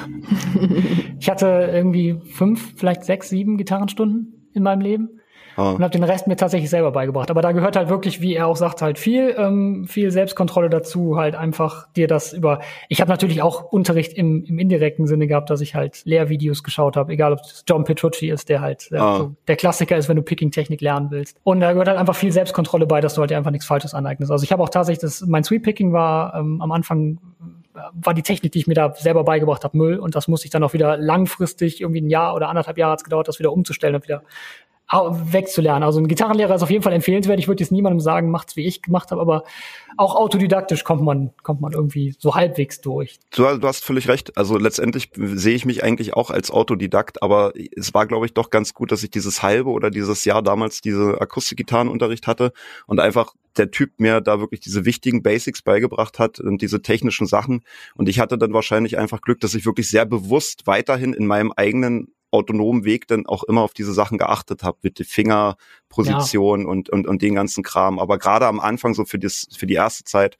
*laughs* ich hatte irgendwie fünf, vielleicht sechs, sieben Gitarrenstunden in meinem Leben. Ah. und habe den Rest mir tatsächlich selber beigebracht. Aber da gehört halt wirklich, wie er auch sagt, halt viel, ähm, viel Selbstkontrolle dazu, halt einfach dir das über. Ich habe natürlich auch Unterricht im, im indirekten Sinne gehabt, dass ich halt Lehrvideos geschaut habe, egal ob es John Petrucci ist, der halt der, ah. so der Klassiker ist, wenn du Picking-Technik lernen willst. Und da gehört halt einfach viel Selbstkontrolle bei, dass du halt einfach nichts Falsches aneignest. Also ich habe auch tatsächlich, das, mein Sweep-Picking war ähm, am Anfang war die Technik, die ich mir da selber beigebracht habe, Müll. Und das musste ich dann auch wieder langfristig, irgendwie ein Jahr oder anderthalb Jahre hat es gedauert, das wieder umzustellen und wieder wegzulernen. Also ein Gitarrenlehrer ist auf jeden Fall empfehlenswert. Ich würde jetzt niemandem sagen, macht's wie ich gemacht habe, aber auch autodidaktisch kommt man kommt man irgendwie so halbwegs durch. Du, du hast völlig recht. Also letztendlich sehe ich mich eigentlich auch als Autodidakt, aber es war glaube ich doch ganz gut, dass ich dieses halbe oder dieses Jahr damals diese Akustikgitarrenunterricht hatte und einfach der Typ mir da wirklich diese wichtigen Basics beigebracht hat und diese technischen Sachen. Und ich hatte dann wahrscheinlich einfach Glück, dass ich wirklich sehr bewusst weiterhin in meinem eigenen autonomen Weg dann auch immer auf diese Sachen geachtet habe, mit der Fingerposition ja. und, und, und den ganzen Kram. Aber gerade am Anfang, so für, das, für die erste Zeit,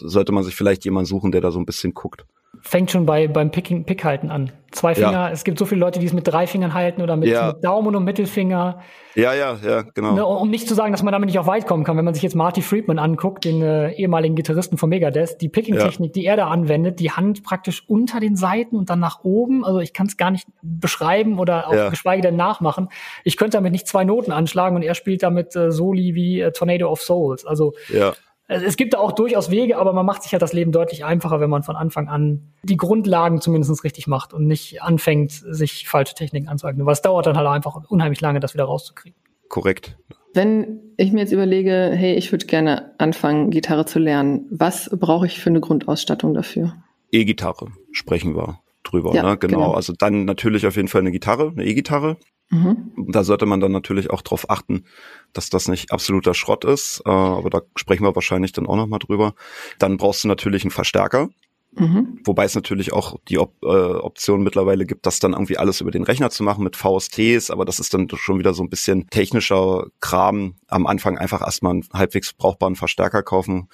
sollte man sich vielleicht jemand suchen, der da so ein bisschen guckt fängt schon bei beim Picking, Pick halten an. Zwei Finger. Ja. Es gibt so viele Leute, die es mit drei Fingern halten oder mit, ja. mit Daumen und Mittelfinger. Ja, ja, ja, genau. Ne, um nicht zu sagen, dass man damit nicht auch weit kommen kann. Wenn man sich jetzt Marty Friedman anguckt, den äh, ehemaligen Gitarristen von Megadeth, die Picking-Technik, ja. die er da anwendet, die Hand praktisch unter den Seiten und dann nach oben. Also ich kann es gar nicht beschreiben oder auch geschweige denn nachmachen. Ich könnte damit nicht zwei Noten anschlagen und er spielt damit äh, Soli wie äh, Tornado of Souls. Also ja es gibt da auch durchaus Wege, aber man macht sich ja das Leben deutlich einfacher, wenn man von Anfang an die Grundlagen zumindest richtig macht und nicht anfängt, sich falsche Techniken anzueignen. Weil es dauert dann halt einfach unheimlich lange, das wieder rauszukriegen. Korrekt. Wenn ich mir jetzt überlege, hey, ich würde gerne anfangen, Gitarre zu lernen, was brauche ich für eine Grundausstattung dafür? E-Gitarre sprechen wir drüber. Ja, ne? genau. genau. Also dann natürlich auf jeden Fall eine Gitarre, eine E-Gitarre. Mhm. Da sollte man dann natürlich auch darauf achten, dass das nicht absoluter Schrott ist. Äh, aber da sprechen wir wahrscheinlich dann auch nochmal drüber. Dann brauchst du natürlich einen Verstärker. Mhm. Wobei es natürlich auch die Op äh, Option mittlerweile gibt, das dann irgendwie alles über den Rechner zu machen mit VSTs, aber das ist dann schon wieder so ein bisschen technischer Kram. Am Anfang einfach erstmal einen halbwegs brauchbaren Verstärker kaufen.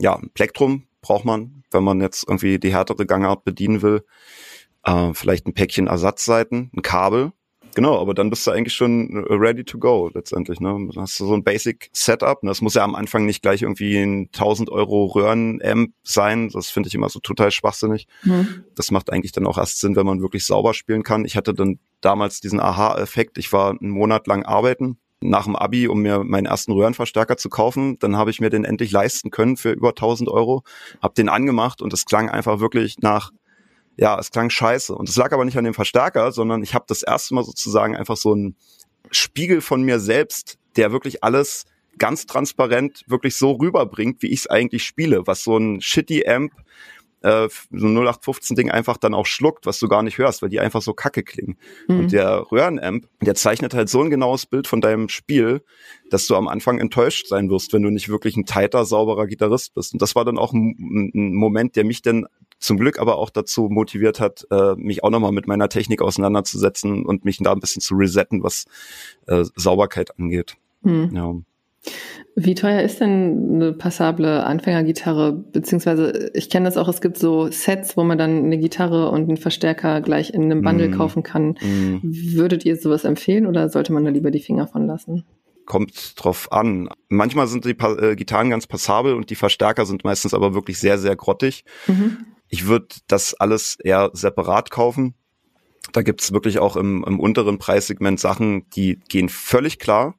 Ja, ein Plektrum braucht man, wenn man jetzt irgendwie die härtere Gangart bedienen will. Äh, vielleicht ein Päckchen Ersatzseiten, ein Kabel, Genau, aber dann bist du eigentlich schon ready to go letztendlich. Ne? Dann hast du so ein Basic Setup. Ne? Das muss ja am Anfang nicht gleich irgendwie ein 1000 Euro Röhren-Amp sein. Das finde ich immer so total schwachsinnig. Mhm. Das macht eigentlich dann auch erst Sinn, wenn man wirklich sauber spielen kann. Ich hatte dann damals diesen Aha-Effekt. Ich war einen Monat lang arbeiten nach dem Abi, um mir meinen ersten Röhrenverstärker zu kaufen. Dann habe ich mir den endlich leisten können für über 1000 Euro. Hab den angemacht und es klang einfach wirklich nach ja, es klang scheiße. Und es lag aber nicht an dem Verstärker, sondern ich habe das erste Mal sozusagen einfach so einen Spiegel von mir selbst, der wirklich alles ganz transparent wirklich so rüberbringt, wie ich es eigentlich spiele, was so ein shitty Amp äh, so ein 0815-Ding einfach dann auch schluckt, was du gar nicht hörst, weil die einfach so kacke klingen. Mhm. Und der Röhrenamp, der zeichnet halt so ein genaues Bild von deinem Spiel, dass du am Anfang enttäuscht sein wirst, wenn du nicht wirklich ein tighter, sauberer Gitarrist bist. Und das war dann auch ein, ein Moment, der mich dann zum Glück aber auch dazu motiviert hat, äh, mich auch nochmal mit meiner Technik auseinanderzusetzen und mich da ein bisschen zu resetten, was äh, Sauberkeit angeht. Hm. Ja. Wie teuer ist denn eine passable Anfängergitarre? Beziehungsweise, ich kenne das auch, es gibt so Sets, wo man dann eine Gitarre und einen Verstärker gleich in einem Bundle mm. kaufen kann. Mm. Würdet ihr sowas empfehlen oder sollte man da lieber die Finger von lassen? Kommt drauf an. Manchmal sind die pa äh, Gitarren ganz passabel und die Verstärker sind meistens aber wirklich sehr, sehr grottig. Mhm. Ich würde das alles eher separat kaufen. Da gibt's wirklich auch im, im unteren Preissegment Sachen, die gehen völlig klar.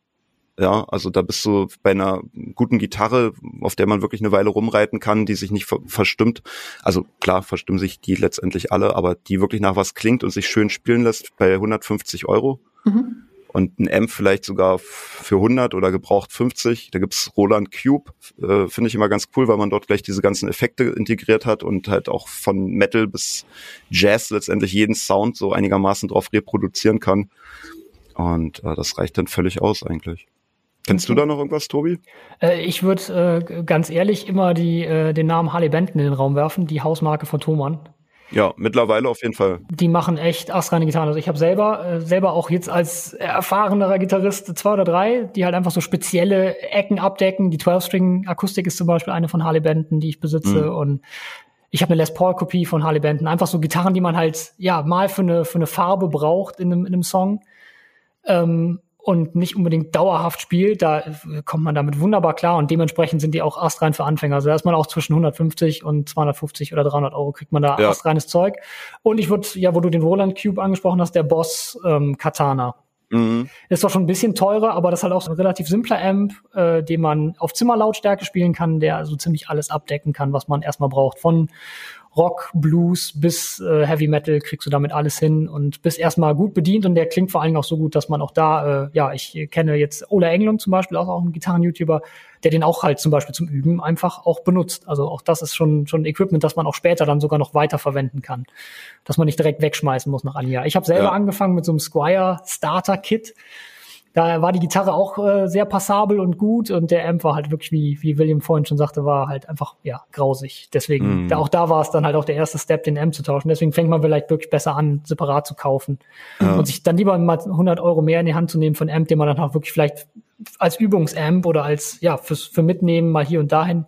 Ja, also da bist du bei einer guten Gitarre, auf der man wirklich eine Weile rumreiten kann, die sich nicht ver verstimmt. Also klar, verstimmen sich die letztendlich alle, aber die wirklich nach was klingt und sich schön spielen lässt bei 150 Euro. Mhm und ein Amp vielleicht sogar für 100 oder gebraucht 50. Da gibt's Roland Cube, äh, finde ich immer ganz cool, weil man dort gleich diese ganzen Effekte integriert hat und halt auch von Metal bis Jazz letztendlich jeden Sound so einigermaßen drauf reproduzieren kann. Und äh, das reicht dann völlig aus eigentlich. Kennst du da noch irgendwas, Tobi? Äh, ich würde äh, ganz ehrlich immer die, äh, den Namen Harley Benton in den Raum werfen, die Hausmarke von Thomann. Ja, mittlerweile auf jeden Fall. Die machen echt astreine Gitarren. Also ich habe selber, äh, selber auch jetzt als erfahrenerer Gitarrist zwei oder drei, die halt einfach so spezielle Ecken abdecken. Die 12-String-Akustik ist zum Beispiel eine von Harley Benton, die ich besitze. Mhm. Und ich habe eine Les Paul-Kopie von Harley Benton. Einfach so Gitarren, die man halt ja mal für eine, für eine Farbe braucht in einem, in einem Song. Ähm, und nicht unbedingt dauerhaft spielt, da kommt man damit wunderbar klar und dementsprechend sind die auch astrein für Anfänger. Also da ist man auch zwischen 150 und 250 oder 300 Euro kriegt man da ja. astreines Zeug. Und ich würde, ja, wo du den Roland Cube angesprochen hast, der Boss ähm, Katana. Mhm. Ist doch schon ein bisschen teurer, aber das ist halt auch so ein relativ simpler Amp, äh, den man auf Zimmerlautstärke spielen kann, der also ziemlich alles abdecken kann, was man erstmal braucht. Von Rock, Blues bis äh, Heavy Metal kriegst du damit alles hin und bist erstmal gut bedient und der klingt vor allen Dingen auch so gut, dass man auch da, äh, ja, ich kenne jetzt Ola Englund zum Beispiel, auch, auch ein Gitarren-YouTuber, der den auch halt zum Beispiel zum Üben einfach auch benutzt. Also auch das ist schon schon Equipment, das man auch später dann sogar noch weiter verwenden kann, dass man nicht direkt wegschmeißen muss nach einem Jahr. Ich habe selber ja. angefangen mit so einem Squire Starter Kit da war die Gitarre auch äh, sehr passabel und gut und der Amp war halt wirklich, wie, wie William vorhin schon sagte, war halt einfach, ja, grausig. Deswegen, mm. da, auch da war es dann halt auch der erste Step, den Amp zu tauschen. Deswegen fängt man vielleicht wirklich besser an, separat zu kaufen ja. und sich dann lieber mal 100 Euro mehr in die Hand zu nehmen von Amp, den man dann auch wirklich vielleicht als Übungsamp oder als, ja, fürs, für mitnehmen mal hier und dahin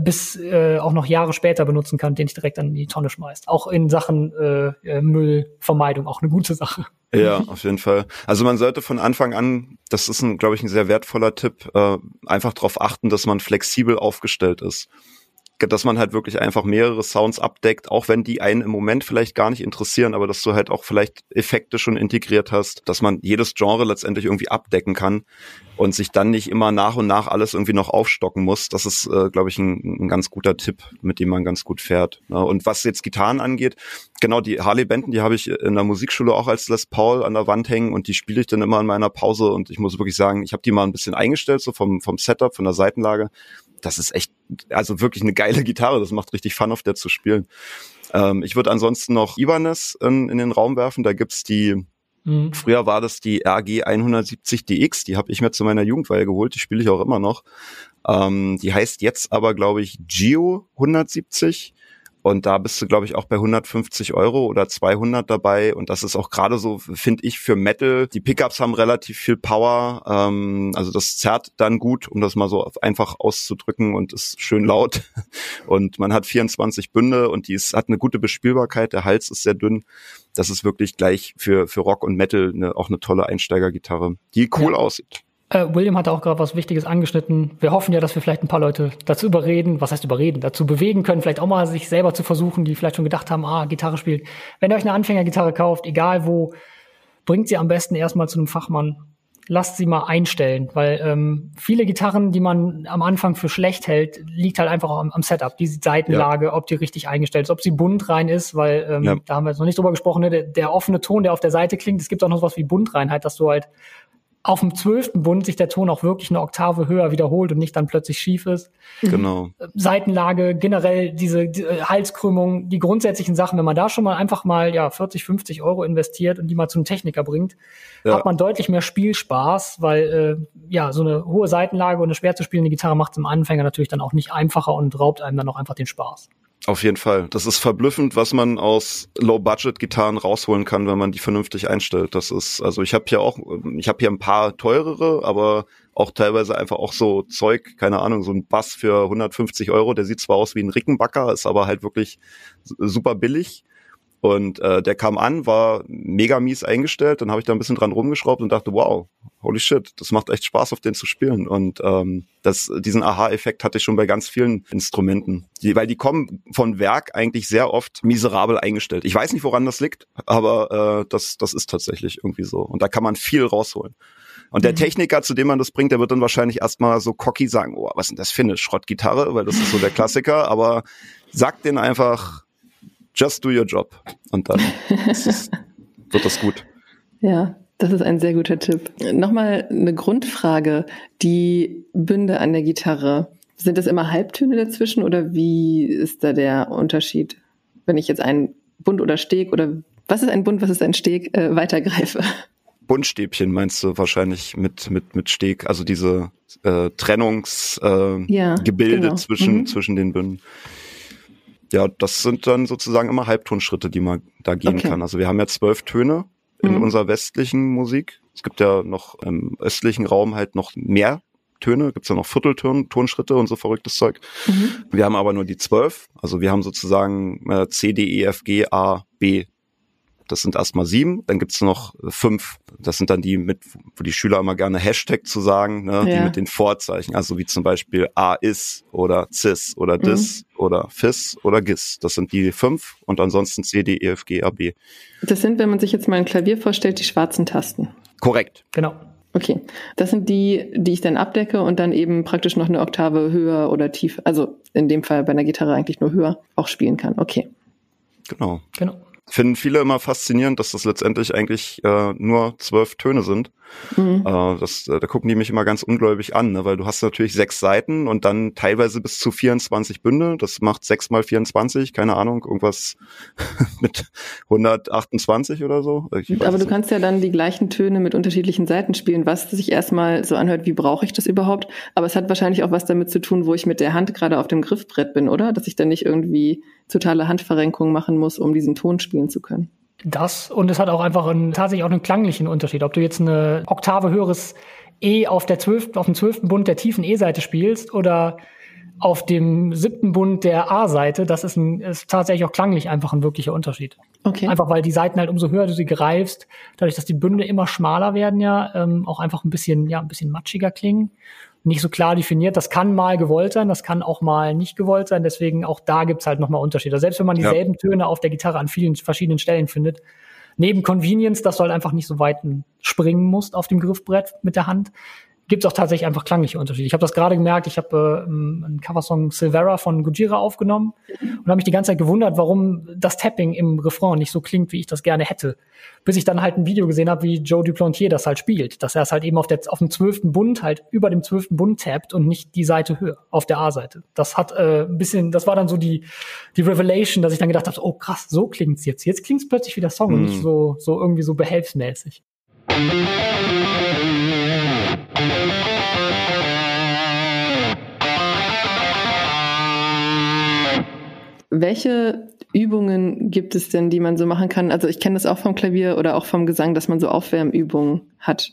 bis äh, auch noch Jahre später benutzen kann, den ich direkt an die Tonne schmeißt. Auch in Sachen äh, äh Müllvermeidung auch eine gute Sache. Ja, auf jeden Fall. Also man sollte von Anfang an, das ist, ein, glaube ich, ein sehr wertvoller Tipp, äh, einfach darauf achten, dass man flexibel aufgestellt ist dass man halt wirklich einfach mehrere Sounds abdeckt, auch wenn die einen im Moment vielleicht gar nicht interessieren, aber dass du halt auch vielleicht Effekte schon integriert hast, dass man jedes Genre letztendlich irgendwie abdecken kann und sich dann nicht immer nach und nach alles irgendwie noch aufstocken muss. Das ist, äh, glaube ich, ein, ein, ganz guter Tipp, mit dem man ganz gut fährt. Ne? Und was jetzt Gitarren angeht, genau die Harley Benton, die habe ich in der Musikschule auch als Les Paul an der Wand hängen und die spiele ich dann immer in meiner Pause und ich muss wirklich sagen, ich habe die mal ein bisschen eingestellt, so vom, vom Setup, von der Seitenlage das ist echt, also wirklich eine geile *laughs* Gitarre. Das macht richtig Fun, auf der zu spielen. Ähm, ich würde ansonsten noch Ibanez in, in den Raum werfen. Da gibt's die, mhm. früher war das die RG 170 DX. Die habe ich mir zu meiner Jugendweihe geholt. Die spiele ich auch immer noch. Ähm, die heißt jetzt aber, glaube ich, Geo 170. Und da bist du, glaube ich, auch bei 150 Euro oder 200 dabei. Und das ist auch gerade so, finde ich, für Metal. Die Pickups haben relativ viel Power. Ähm, also das zerrt dann gut, um das mal so einfach auszudrücken und ist schön laut. *laughs* Und man hat 24 Bünde und die ist, hat eine gute Bespielbarkeit. Der Hals ist sehr dünn. Das ist wirklich gleich für, für Rock und Metal eine, auch eine tolle Einsteigergitarre, die cool ja. aussieht. Äh, William hat auch gerade was Wichtiges angeschnitten. Wir hoffen ja, dass wir vielleicht ein paar Leute dazu überreden, was heißt überreden, dazu bewegen können, vielleicht auch mal sich selber zu versuchen, die vielleicht schon gedacht haben, ah, Gitarre spielt. Wenn ihr euch eine Anfängergitarre kauft, egal wo, bringt sie am besten erstmal zu einem Fachmann. Lasst sie mal einstellen, weil ähm, viele Gitarren, die man am Anfang für schlecht hält, liegt halt einfach am, am Setup, die Seitenlage, ja. ob die richtig eingestellt ist, ob sie bunt rein ist, weil ähm, ja. da haben wir jetzt noch nicht drüber gesprochen, ne? der, der offene Ton, der auf der Seite klingt, es gibt auch noch was wie Buntreinheit, dass du halt auf dem zwölften Bund sich der Ton auch wirklich eine Oktave höher wiederholt und nicht dann plötzlich schief ist. Genau. Seitenlage, generell diese, die äh, Halskrümmung, die grundsätzlichen Sachen, wenn man da schon mal einfach mal ja 40, 50 Euro investiert und die mal zum Techniker bringt, ja. hat man deutlich mehr Spielspaß, weil äh, ja so eine hohe Seitenlage und eine schwer zu spielende Gitarre macht es im Anfänger natürlich dann auch nicht einfacher und raubt einem dann auch einfach den Spaß. Auf jeden Fall. Das ist verblüffend, was man aus Low-Budget-Gitarren rausholen kann, wenn man die vernünftig einstellt. Das ist, also ich habe hier auch, ich habe hier ein paar teurere, aber auch teilweise einfach auch so Zeug, keine Ahnung, so ein Bass für 150 Euro, der sieht zwar aus wie ein Rickenbacker, ist aber halt wirklich super billig. Und äh, der kam an, war mega mies eingestellt, dann habe ich da ein bisschen dran rumgeschraubt und dachte, wow, holy shit, das macht echt Spaß, auf den zu spielen. Und ähm, das, diesen Aha-Effekt hatte ich schon bei ganz vielen Instrumenten. Die, weil die kommen von Werk eigentlich sehr oft miserabel eingestellt. Ich weiß nicht, woran das liegt, aber äh, das, das ist tatsächlich irgendwie so. Und da kann man viel rausholen. Und der mhm. Techniker, zu dem man das bringt, der wird dann wahrscheinlich erstmal so cocky sagen, oh, was ist denn das für eine Schrottgitarre? Weil das ist so der Klassiker. Aber sagt den einfach, just do your job. Und dann es, wird das gut. *laughs* Ja, das ist ein sehr guter Tipp. Nochmal eine Grundfrage. Die Bünde an der Gitarre, sind das immer Halbtöne dazwischen oder wie ist da der Unterschied? Wenn ich jetzt einen Bund oder Steg oder was ist ein Bund, was ist ein Steg, äh, weitergreife? Buntstäbchen meinst du wahrscheinlich mit, mit, mit Steg, also diese äh, Trennungsgebilde äh, ja, genau. zwischen, mhm. zwischen den Bünden ja, das sind dann sozusagen immer Halbtonschritte, die man da gehen okay. kann. Also wir haben ja zwölf Töne in mhm. unserer westlichen Musik. Es gibt ja noch im östlichen Raum halt noch mehr Töne, gibt's ja noch Viertelton, Tonschritte und so verrücktes Zeug. Mhm. Wir haben aber nur die zwölf. Also wir haben sozusagen äh, C, D, E, F, G, A, B. Das sind erstmal sieben. Dann gibt's noch fünf das sind dann die mit, wo die Schüler immer gerne Hashtag zu sagen, ne, ja. die mit den Vorzeichen, also wie zum Beispiel A is oder cis oder mhm. dis mhm. oder fis oder gis. Das sind die fünf und ansonsten C, D, E, F, G, A, B. Das sind, wenn man sich jetzt mal ein Klavier vorstellt, die schwarzen Tasten. Korrekt. Genau. Okay, das sind die, die ich dann abdecke und dann eben praktisch noch eine Oktave höher oder tief, also in dem Fall bei einer Gitarre eigentlich nur höher, auch spielen kann. Okay. Genau. Genau finden viele immer faszinierend, dass das letztendlich eigentlich äh, nur zwölf Töne sind. Mhm. Äh, das, äh, da gucken die mich immer ganz ungläubig an, ne? weil du hast natürlich sechs Seiten und dann teilweise bis zu 24 Bünde. Das macht sechs mal 24, keine Ahnung, irgendwas *laughs* mit 128 oder so. Aber du kannst ja dann die gleichen Töne mit unterschiedlichen Seiten spielen, was sich erstmal so anhört, wie brauche ich das überhaupt? Aber es hat wahrscheinlich auch was damit zu tun, wo ich mit der Hand gerade auf dem Griffbrett bin, oder? Dass ich dann nicht irgendwie totale Handverrenkung machen muss, um diesen Ton spielen zu können. Das und es hat auch einfach einen, tatsächlich auch einen klanglichen Unterschied. Ob du jetzt eine Oktave höheres E auf der zwölften, auf dem zwölften Bund der tiefen E-Seite spielst oder auf dem siebten Bund der A-Seite, das ist, ein, ist tatsächlich auch klanglich einfach ein wirklicher Unterschied. Okay. Einfach weil die Seiten halt umso höher du sie greifst, dadurch, dass die Bünde immer schmaler werden ja, ähm, auch einfach ein bisschen, ja, ein bisschen matschiger klingen nicht so klar definiert. Das kann mal gewollt sein, das kann auch mal nicht gewollt sein. Deswegen auch da gibt's halt nochmal Unterschiede. Selbst wenn man dieselben ja. Töne auf der Gitarre an vielen verschiedenen Stellen findet, neben Convenience, dass du halt einfach nicht so weit springen musst auf dem Griffbrett mit der Hand, gibt es auch tatsächlich einfach klangliche Unterschiede. Ich habe das gerade gemerkt, ich habe äh, einen Coversong Silvera von Gujira aufgenommen und habe mich die ganze Zeit gewundert, warum das Tapping im Refrain nicht so klingt, wie ich das gerne hätte. Bis ich dann halt ein Video gesehen habe, wie Joe Duplantier das halt spielt. Dass er es halt eben auf, der, auf dem zwölften Bund halt über dem zwölften Bund tappt und nicht die Seite höher, auf der A-Seite. Das hat äh, ein bisschen, das war dann so die, die Revelation, dass ich dann gedacht habe, oh krass, so klingt's jetzt. Jetzt klingt's plötzlich wie der Song und nicht so, so irgendwie so behelfsmäßig. Welche Übungen gibt es denn, die man so machen kann? Also ich kenne das auch vom Klavier oder auch vom Gesang, dass man so Aufwärmübungen hat.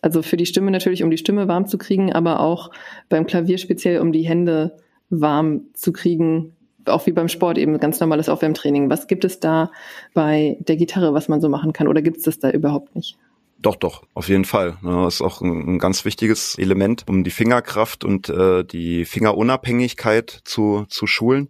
Also für die Stimme natürlich, um die Stimme warm zu kriegen, aber auch beim Klavier speziell, um die Hände warm zu kriegen. Auch wie beim Sport eben ganz normales Aufwärmtraining. Was gibt es da bei der Gitarre, was man so machen kann? Oder gibt es das da überhaupt nicht? Doch, doch, auf jeden Fall. Das ist auch ein, ein ganz wichtiges Element, um die Fingerkraft und äh, die Fingerunabhängigkeit zu, zu schulen.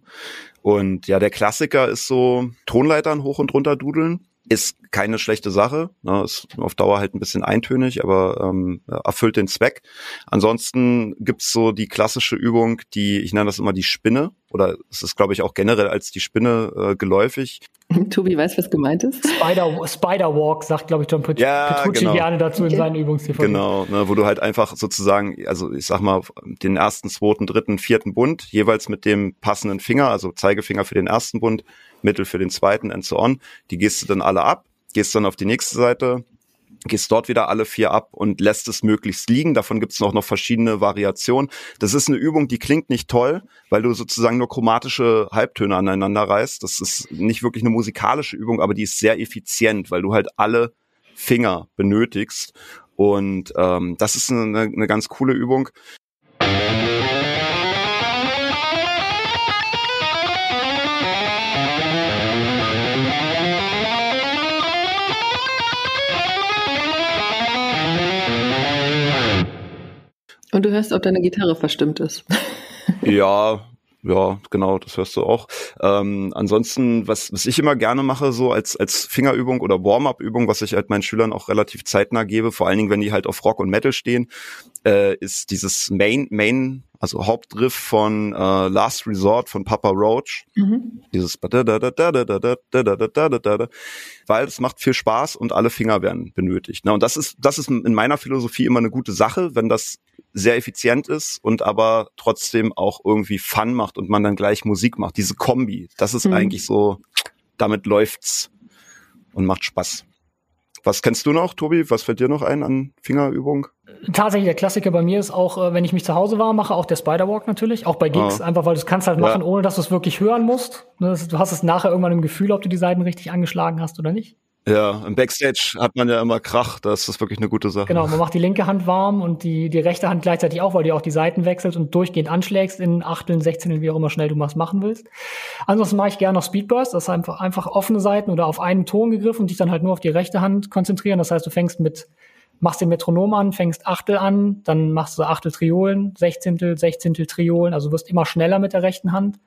Und ja, der Klassiker ist so Tonleitern hoch und runter dudeln. Ist keine schlechte Sache. Ne, ist auf Dauer halt ein bisschen eintönig, aber ähm, erfüllt den Zweck. Ansonsten gibt's so die klassische Übung, die, ich nenne das immer die Spinne, oder es ist, glaube ich, auch generell als die Spinne äh, geläufig. *laughs* Tobi weiß, was gemeint ist. Spider, Spider Walk, sagt, glaube ich, John Petrucci ja, genau. gerne dazu in seinen übungs Genau, ne, wo du halt einfach sozusagen, also ich sag mal, den ersten, zweiten, dritten, vierten Bund, jeweils mit dem passenden Finger, also Zeigefinger für den ersten Bund, Mittel für den zweiten and so on. Die gehst du dann alle ab, gehst dann auf die nächste Seite, gehst dort wieder alle vier ab und lässt es möglichst liegen. Davon gibt es noch, noch verschiedene Variationen. Das ist eine Übung, die klingt nicht toll, weil du sozusagen nur chromatische Halbtöne aneinander reißt. Das ist nicht wirklich eine musikalische Übung, aber die ist sehr effizient, weil du halt alle Finger benötigst. Und ähm, das ist eine, eine ganz coole Übung. Und du hörst, ob deine Gitarre verstimmt ist. *laughs* ja, ja, genau, das hörst du auch. Ähm, ansonsten, was, was ich immer gerne mache, so als, als Fingerübung oder Warm-up-Übung, was ich halt meinen Schülern auch relativ zeitnah gebe, vor allen Dingen, wenn die halt auf Rock und Metal stehen, äh, ist dieses Main, Main, also Hauptriff von äh, Last Resort von Papa Roach. Mhm. Dieses weil es macht viel Spaß und alle Finger werden benötigt. Ne? Und das ist, das ist in meiner Philosophie immer eine gute Sache, wenn das sehr effizient ist und aber trotzdem auch irgendwie Fun macht und man dann gleich Musik macht. Diese Kombi, das ist mhm. eigentlich so, damit läuft's und macht Spaß. Was kennst du noch, Tobi? Was fällt dir noch ein an Fingerübung? Tatsächlich, der Klassiker bei mir ist auch, äh, wenn ich mich zu Hause war, mache auch der Spiderwalk natürlich, auch bei Gigs, ah. einfach weil du es kannst halt machen, ja. ohne dass du es wirklich hören musst. Ne, du hast es nachher irgendwann im Gefühl, ob du die Seiten richtig angeschlagen hast oder nicht. Ja, im Backstage hat man ja immer Krach, da ist das wirklich eine gute Sache. Genau, man macht die linke Hand warm und die, die rechte Hand gleichzeitig auch, weil du auch die Seiten wechselst und durchgehend anschlägst in Achteln, Sechzehnteln, wie auch immer schnell du was machen willst. Ansonsten mache ich gerne noch Speedburst, das ist einfach, einfach offene Seiten oder auf einen Ton gegriffen und dich dann halt nur auf die rechte Hand konzentrieren. Das heißt, du fängst mit, machst den Metronom an, fängst Achtel an, dann machst du Achtel Triolen, Sechzehntel, Sechzehntel Triolen, also wirst immer schneller mit der rechten Hand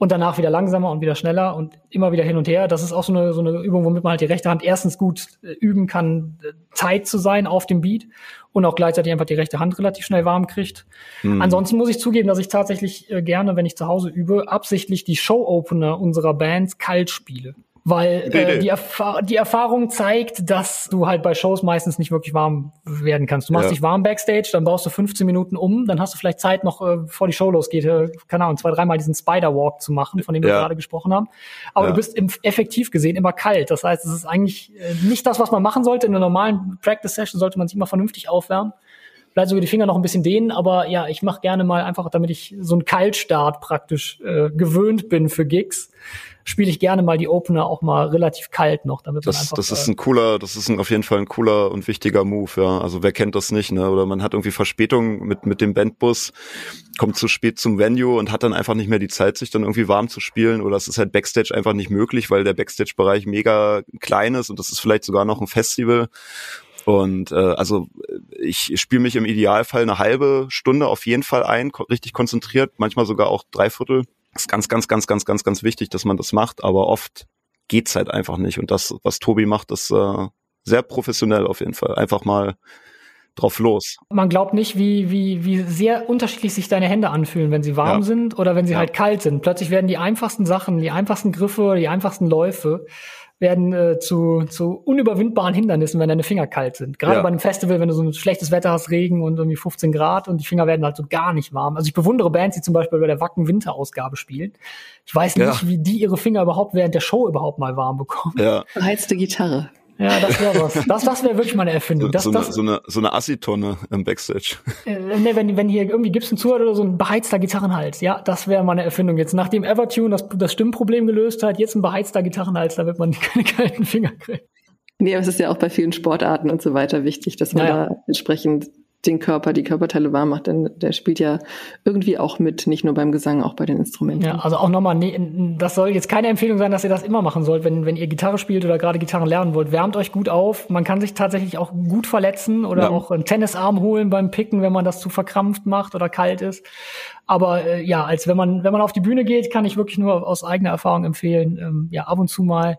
und danach wieder langsamer und wieder schneller und immer wieder hin und her. Das ist auch so eine, so eine Übung, womit man halt die rechte Hand erstens gut äh, üben kann, äh, Zeit zu sein auf dem Beat und auch gleichzeitig einfach die rechte Hand relativ schnell warm kriegt. Mhm. Ansonsten muss ich zugeben, dass ich tatsächlich äh, gerne, wenn ich zu Hause übe, absichtlich die Show-Opener unserer Bands kalt spiele. Weil äh, die, Erfa die Erfahrung zeigt, dass du halt bei Shows meistens nicht wirklich warm werden kannst. Du machst ja. dich warm backstage, dann baust du 15 Minuten um, dann hast du vielleicht Zeit noch, äh, bevor die Show losgeht, äh, keine Ahnung, zwei, dreimal diesen Spider-Walk zu machen, von dem ja. wir gerade gesprochen haben. Aber ja. du bist im, effektiv gesehen immer kalt. Das heißt, es ist eigentlich äh, nicht das, was man machen sollte. In einer normalen Practice-Session sollte man sich immer vernünftig aufwärmen vielleicht sogar die Finger noch ein bisschen dehnen, aber ja, ich mache gerne mal einfach, damit ich so einen Kaltstart praktisch äh, gewöhnt bin für Gigs, spiele ich gerne mal die Opener auch mal relativ kalt noch, damit das, man einfach, Das ist ein cooler, das ist ein, auf jeden Fall ein cooler und wichtiger Move, ja. Also wer kennt das nicht, ne? Oder man hat irgendwie Verspätung mit, mit dem Bandbus, kommt zu spät zum Venue und hat dann einfach nicht mehr die Zeit, sich dann irgendwie warm zu spielen. Oder es ist halt Backstage einfach nicht möglich, weil der Backstage-Bereich mega klein ist und das ist vielleicht sogar noch ein Festival. Und äh, also ich spiele mich im Idealfall eine halbe Stunde auf jeden Fall ein, ko richtig konzentriert, manchmal sogar auch dreiviertel ist ganz, ganz, ganz, ganz, ganz, ganz wichtig, dass man das macht, aber oft geht's halt einfach nicht. Und das, was Tobi macht, ist äh, sehr professionell auf jeden Fall. Einfach mal drauf los. Man glaubt nicht, wie, wie, wie sehr unterschiedlich sich deine Hände anfühlen, wenn sie warm ja. sind oder wenn sie ja. halt kalt sind. Plötzlich werden die einfachsten Sachen, die einfachsten Griffe, die einfachsten Läufe werden äh, zu, zu unüberwindbaren Hindernissen, wenn deine Finger kalt sind. Gerade ja. bei einem Festival, wenn du so ein schlechtes Wetter hast, Regen und irgendwie 15 Grad und die Finger werden halt so gar nicht warm. Also ich bewundere Bands, die zum Beispiel bei der Wacken Winterausgabe spielen. Ich weiß nicht, ja. wie die ihre Finger überhaupt während der Show überhaupt mal warm bekommen. Ja. Beheizte Gitarre. Ja, das wäre was. Das, das wäre wirklich meine Erfindung. Das, so, das, so, eine, so eine Assi-Tonne im Backstage. Äh, ne, wenn, wenn hier irgendwie Gibson zuhört oder so ein beheizter Gitarrenhals. Ja, das wäre meine Erfindung. Jetzt, nachdem Evertune das, das Stimmproblem gelöst hat, jetzt ein beheizter Gitarrenhals, da wird man *laughs* keine kalten Finger kriegen. Nee, aber es ist ja auch bei vielen Sportarten und so weiter wichtig, dass man naja. da entsprechend den Körper, die Körperteile warm macht, denn der spielt ja irgendwie auch mit, nicht nur beim Gesang, auch bei den Instrumenten. Ja, also auch nochmal, nee, das soll jetzt keine Empfehlung sein, dass ihr das immer machen sollt, wenn, wenn ihr Gitarre spielt oder gerade Gitarren lernen wollt. Wärmt euch gut auf. Man kann sich tatsächlich auch gut verletzen oder ja. auch einen Tennisarm holen beim Picken, wenn man das zu verkrampft macht oder kalt ist. Aber äh, ja, als wenn man, wenn man auf die Bühne geht, kann ich wirklich nur aus eigener Erfahrung empfehlen, ähm, ja, ab und zu mal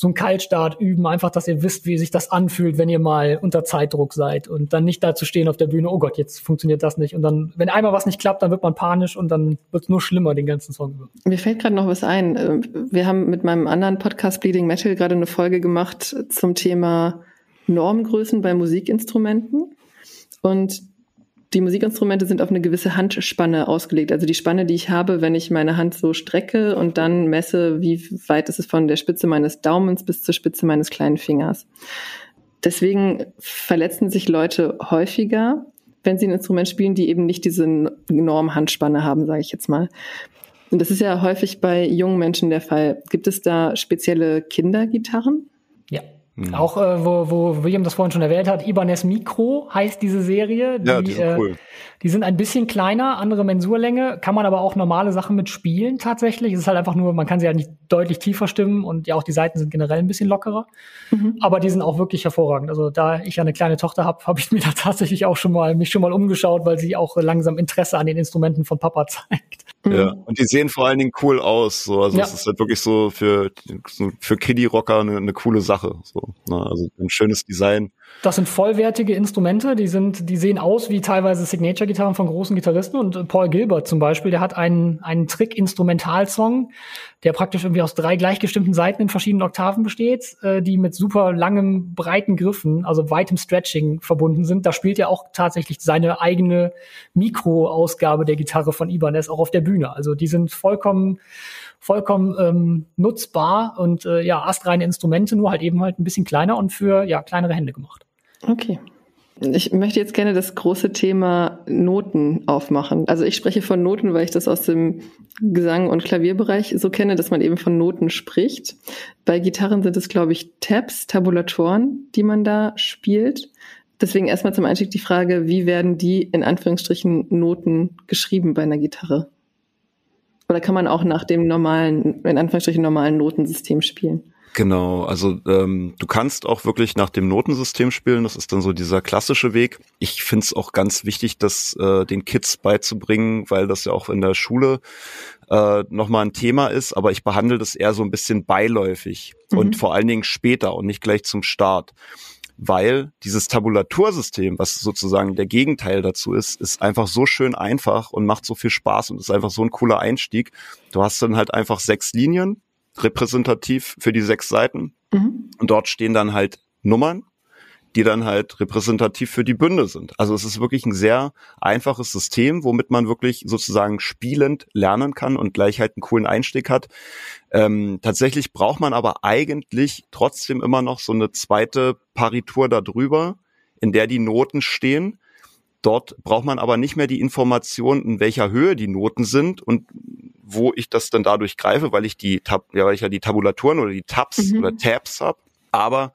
so einen Kaltstart üben, einfach, dass ihr wisst, wie sich das anfühlt, wenn ihr mal unter Zeitdruck seid und dann nicht da zu stehen auf der Bühne, oh Gott, jetzt funktioniert das nicht. Und dann, wenn einmal was nicht klappt, dann wird man panisch und dann wird es nur schlimmer den ganzen Song. Mir fällt gerade noch was ein. Äh, wir haben mit meinem anderen Podcast Bleeding Metal gerade eine Folge gemacht zum Thema Normgrößen bei Musikinstrumenten. Und die Musikinstrumente sind auf eine gewisse Handspanne ausgelegt. Also die Spanne, die ich habe, wenn ich meine Hand so strecke und dann messe, wie weit ist es von der Spitze meines Daumens bis zur Spitze meines kleinen Fingers. Deswegen verletzen sich Leute häufiger, wenn sie ein Instrument spielen, die eben nicht diese enorme Handspanne haben, sage ich jetzt mal. Und das ist ja häufig bei jungen Menschen der Fall. Gibt es da spezielle Kindergitarren? Mhm. Auch äh, wo, wo William das vorhin schon erwähnt hat, Ibanez Micro heißt diese Serie. Die, ja, die sind äh, cool. Die sind ein bisschen kleiner, andere Mensurlänge, kann man aber auch normale Sachen mit spielen tatsächlich. Es ist halt einfach nur, man kann sie halt nicht deutlich tiefer stimmen und ja auch die Seiten sind generell ein bisschen lockerer. Mhm. Aber die sind auch wirklich hervorragend. Also da ich ja eine kleine Tochter habe, habe ich *laughs* mir da tatsächlich auch schon mal mich schon mal umgeschaut, weil sie auch langsam Interesse an den Instrumenten von Papa *laughs* zeigt. Ja, mhm. und die sehen vor allen Dingen cool aus. So. Also ja. es ist halt wirklich so für, für Kiddie-Rocker eine, eine coole Sache. So, ne? Also ein schönes Design. Das sind vollwertige Instrumente, die sind, die sehen aus wie teilweise Signature-Gitarren von großen Gitarristen. Und Paul Gilbert zum Beispiel, der hat einen, einen Trick-Instrumentalsong, der praktisch irgendwie aus drei gleichgestimmten Seiten in verschiedenen Oktaven besteht, äh, die mit super langem, breiten Griffen, also weitem Stretching verbunden sind. Da spielt er auch tatsächlich seine eigene Mikroausgabe der Gitarre von Ibanez auch auf der Bühne. Also die sind vollkommen vollkommen ähm, nutzbar und äh, ja, astreine Instrumente, nur halt eben halt ein bisschen kleiner und für ja kleinere Hände gemacht. Okay. Ich möchte jetzt gerne das große Thema Noten aufmachen. Also ich spreche von Noten, weil ich das aus dem Gesang- und Klavierbereich so kenne, dass man eben von Noten spricht. Bei Gitarren sind es, glaube ich, Tabs, Tabulatoren, die man da spielt. Deswegen erstmal zum Einstieg die Frage, wie werden die in Anführungsstrichen Noten geschrieben bei einer Gitarre? Oder kann man auch nach dem normalen, in Anführungsstrichen normalen Notensystem spielen? Genau, also ähm, du kannst auch wirklich nach dem Notensystem spielen. Das ist dann so dieser klassische Weg. Ich finde es auch ganz wichtig, das äh, den Kids beizubringen, weil das ja auch in der Schule äh, nochmal ein Thema ist. Aber ich behandle das eher so ein bisschen beiläufig mhm. und vor allen Dingen später und nicht gleich zum Start. Weil dieses Tabulatursystem, was sozusagen der Gegenteil dazu ist, ist einfach so schön einfach und macht so viel Spaß und ist einfach so ein cooler Einstieg. Du hast dann halt einfach sechs Linien, repräsentativ für die sechs Seiten. Mhm. Und dort stehen dann halt Nummern, die dann halt repräsentativ für die Bünde sind. Also es ist wirklich ein sehr einfaches System, womit man wirklich sozusagen spielend lernen kann und gleich halt einen coolen Einstieg hat. Ähm, tatsächlich braucht man aber eigentlich trotzdem immer noch so eine zweite Paritur darüber, in der die Noten stehen. Dort braucht man aber nicht mehr die Information, in welcher Höhe die Noten sind und wo ich das dann dadurch greife, weil ich die Tab, ja, weil ich ja die Tabulaturen oder die Tabs mhm. oder Tabs habe. Aber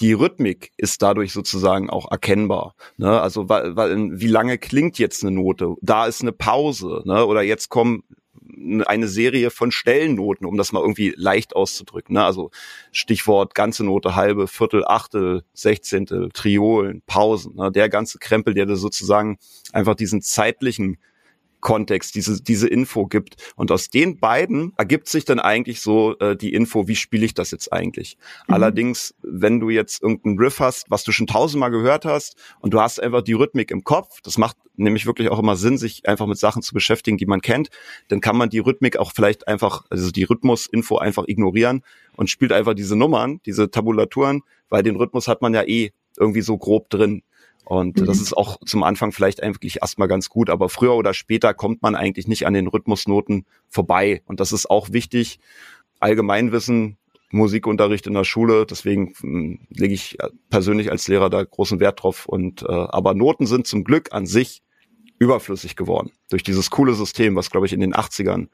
die Rhythmik ist dadurch sozusagen auch erkennbar. Ne? Also weil, weil, wie lange klingt jetzt eine Note? Da ist eine Pause, ne? Oder jetzt kommen eine Serie von Stellennoten, um das mal irgendwie leicht auszudrücken. Ne? Also Stichwort ganze Note, halbe, Viertel, Achtel, Sechzehntel, Triolen, Pausen. Ne? Der ganze Krempel, der da sozusagen einfach diesen zeitlichen Kontext, diese, diese Info gibt. Und aus den beiden ergibt sich dann eigentlich so äh, die Info, wie spiele ich das jetzt eigentlich. Mhm. Allerdings, wenn du jetzt irgendeinen Riff hast, was du schon tausendmal gehört hast und du hast einfach die Rhythmik im Kopf, das macht nämlich wirklich auch immer Sinn, sich einfach mit Sachen zu beschäftigen, die man kennt, dann kann man die Rhythmik auch vielleicht einfach, also die Rhythmusinfo einfach ignorieren und spielt einfach diese Nummern, diese Tabulaturen, weil den Rhythmus hat man ja eh irgendwie so grob drin. Und mhm. das ist auch zum Anfang vielleicht eigentlich erstmal ganz gut, aber früher oder später kommt man eigentlich nicht an den Rhythmusnoten vorbei. Und das ist auch wichtig. Allgemeinwissen, Musikunterricht in der Schule, deswegen hm, lege ich äh, persönlich als Lehrer da großen Wert drauf. Und äh, aber Noten sind zum Glück an sich überflüssig geworden durch dieses coole System, was glaube ich in den 80ern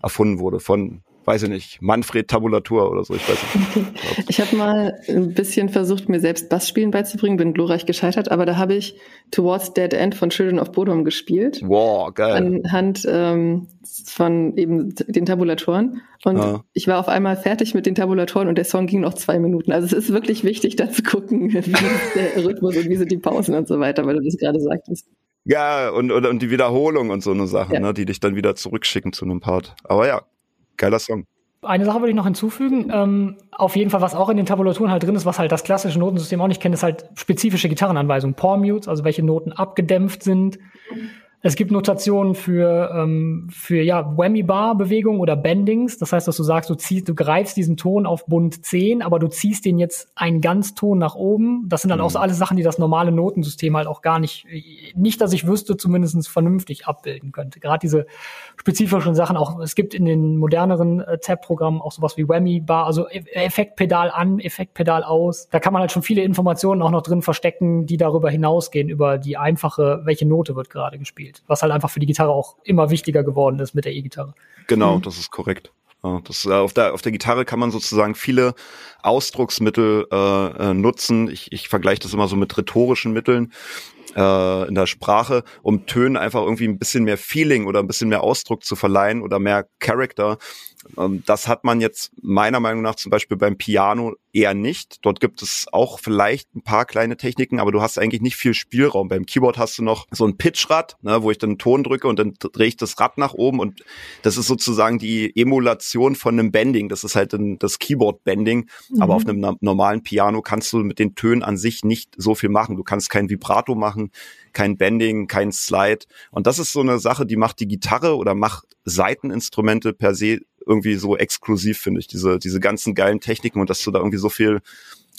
erfunden wurde von weiß ich nicht, Manfred Tabulatur oder so, ich weiß nicht. *laughs* Ich habe mal ein bisschen versucht, mir selbst Bassspielen beizubringen, bin glorreich gescheitert, aber da habe ich Towards Dead End von Children of Bodom gespielt. Wow, geil. Anhand ähm, von eben den Tabulatoren. Und ja. ich war auf einmal fertig mit den Tabulatoren und der Song ging noch zwei Minuten. Also es ist wirklich wichtig, da zu gucken, *laughs* wie ist der Rhythmus und wie sind die Pausen und so weiter, weil du das gerade sagtest. Ja, und, und, und die Wiederholung und so eine Sache, ja. ne, die dich dann wieder zurückschicken zu einem Part. Aber ja, Geiler Song. Eine Sache würde ich noch hinzufügen. Ähm, auf jeden Fall, was auch in den Tabulaturen halt drin ist, was halt das klassische Notensystem auch nicht kennt, ist halt spezifische Gitarrenanweisungen. Paw Mutes, also welche Noten abgedämpft sind. Es gibt Notationen für, ähm, für ja, Whammy-Bar-Bewegungen oder Bendings. Das heißt, dass du sagst, du ziehst, du greifst diesen Ton auf Bund 10, aber du ziehst den jetzt einen Ganzton nach oben. Das sind dann mhm. auch so alles Sachen, die das normale Notensystem halt auch gar nicht, nicht, dass ich wüsste, zumindest vernünftig abbilden könnte. Gerade diese spezifischen Sachen auch, es gibt in den moderneren äh, Tab-Programmen auch sowas wie Whammy-Bar, also e-, Effektpedal an, Effektpedal aus. Da kann man halt schon viele Informationen auch noch drin verstecken, die darüber hinausgehen, über die einfache, welche Note wird gerade gespielt spielt, was halt einfach für die Gitarre auch immer wichtiger geworden ist mit der E-Gitarre. Genau, mhm. das ist korrekt. Das, äh, auf, der, auf der Gitarre kann man sozusagen viele Ausdrucksmittel äh, äh, nutzen. Ich, ich vergleiche das immer so mit rhetorischen Mitteln äh, in der Sprache, um Tönen einfach irgendwie ein bisschen mehr Feeling oder ein bisschen mehr Ausdruck zu verleihen oder mehr Character. Ähm, das hat man jetzt meiner Meinung nach zum Beispiel beim Piano eher nicht. Dort gibt es auch vielleicht ein paar kleine Techniken, aber du hast eigentlich nicht viel Spielraum. Beim Keyboard hast du noch so ein Pitchrad, ne, wo ich dann einen Ton drücke und dann drehe ich das Rad nach oben und das ist sozusagen die Emulation von einem Bending. Das ist halt ein, das Keyboard-Bending. Mhm. Aber auf einem normalen Piano kannst du mit den Tönen an sich nicht so viel machen. Du kannst kein Vibrato machen, kein Bending, kein Slide. Und das ist so eine Sache, die macht die Gitarre oder macht Seiteninstrumente per se irgendwie so exklusiv, finde ich, diese, diese ganzen geilen Techniken und dass du da irgendwie so viel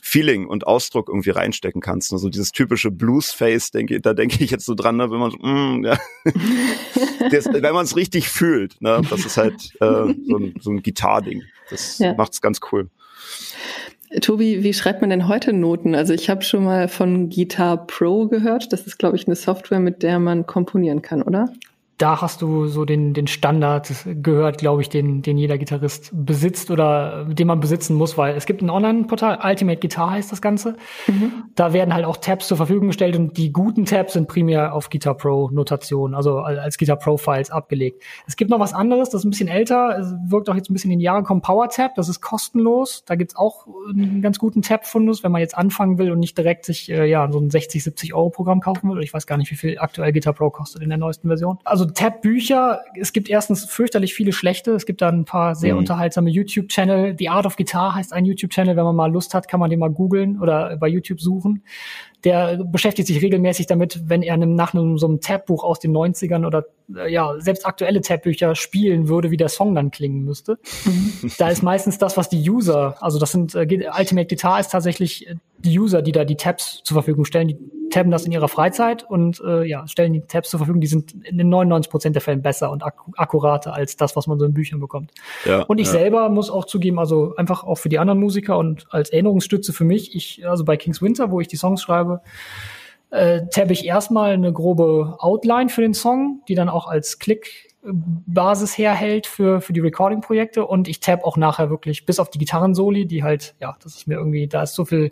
Feeling und Ausdruck irgendwie reinstecken kannst. Also dieses typische Blues-Face, denke, da denke ich jetzt so dran, ne, wenn man so, mm, ja. *laughs* das, wenn man es richtig fühlt, ne, das ist halt äh, so ein, so ein Gitar-Ding. Das ja. macht's ganz cool. Tobi, wie schreibt man denn heute Noten? Also ich habe schon mal von Guitar Pro gehört. Das ist, glaube ich, eine Software, mit der man komponieren kann, oder? Da hast du so den, den Standard gehört, glaube ich, den, den jeder Gitarrist besitzt oder den man besitzen muss, weil es gibt ein Online-Portal, Ultimate Guitar heißt das Ganze. Mhm. Da werden halt auch Tabs zur Verfügung gestellt und die guten Tabs sind primär auf Guitar Pro Notation, also als Guitar Pro Files abgelegt. Es gibt noch was anderes, das ist ein bisschen älter, es wirkt auch jetzt ein bisschen in die Jahre kommen, Power Tab, das ist kostenlos. Da gibt's auch einen ganz guten Tab-Fundus, wenn man jetzt anfangen will und nicht direkt sich äh, ja so ein 60, 70 Euro Programm kaufen will. Ich weiß gar nicht, wie viel aktuell Guitar Pro kostet in der neuesten Version. Also also Tab-Bücher, es gibt erstens fürchterlich viele schlechte, es gibt da ein paar sehr mhm. unterhaltsame YouTube-Channel. The Art of Guitar heißt ein YouTube-Channel, wenn man mal Lust hat, kann man den mal googeln oder bei YouTube suchen der beschäftigt sich regelmäßig damit, wenn er nach einem, so einem Tab-Buch aus den 90ern oder äh, ja, selbst aktuelle Tab-Bücher spielen würde, wie der Song dann klingen müsste. Mhm. da ist meistens das, was die User, also das sind äh, Ultimate Guitar ist tatsächlich äh, die User, die da die Tabs zur Verfügung stellen, die tabben das in ihrer Freizeit und äh, ja, stellen die Tabs zur Verfügung, die sind in den 99 Prozent der Fällen besser und ak akkurater als das, was man so in Büchern bekommt. Ja, und ich ja. selber muss auch zugeben, also einfach auch für die anderen Musiker und als Erinnerungsstütze für mich, ich, also bei King's Winter, wo ich die Songs schreibe, äh, tabbe ich erstmal eine grobe Outline für den Song, die dann auch als Klickbasis herhält für, für die Recording-Projekte und ich tab auch nachher wirklich bis auf die Gitarrensoli, die halt, ja, das ist mir irgendwie, da ist so viel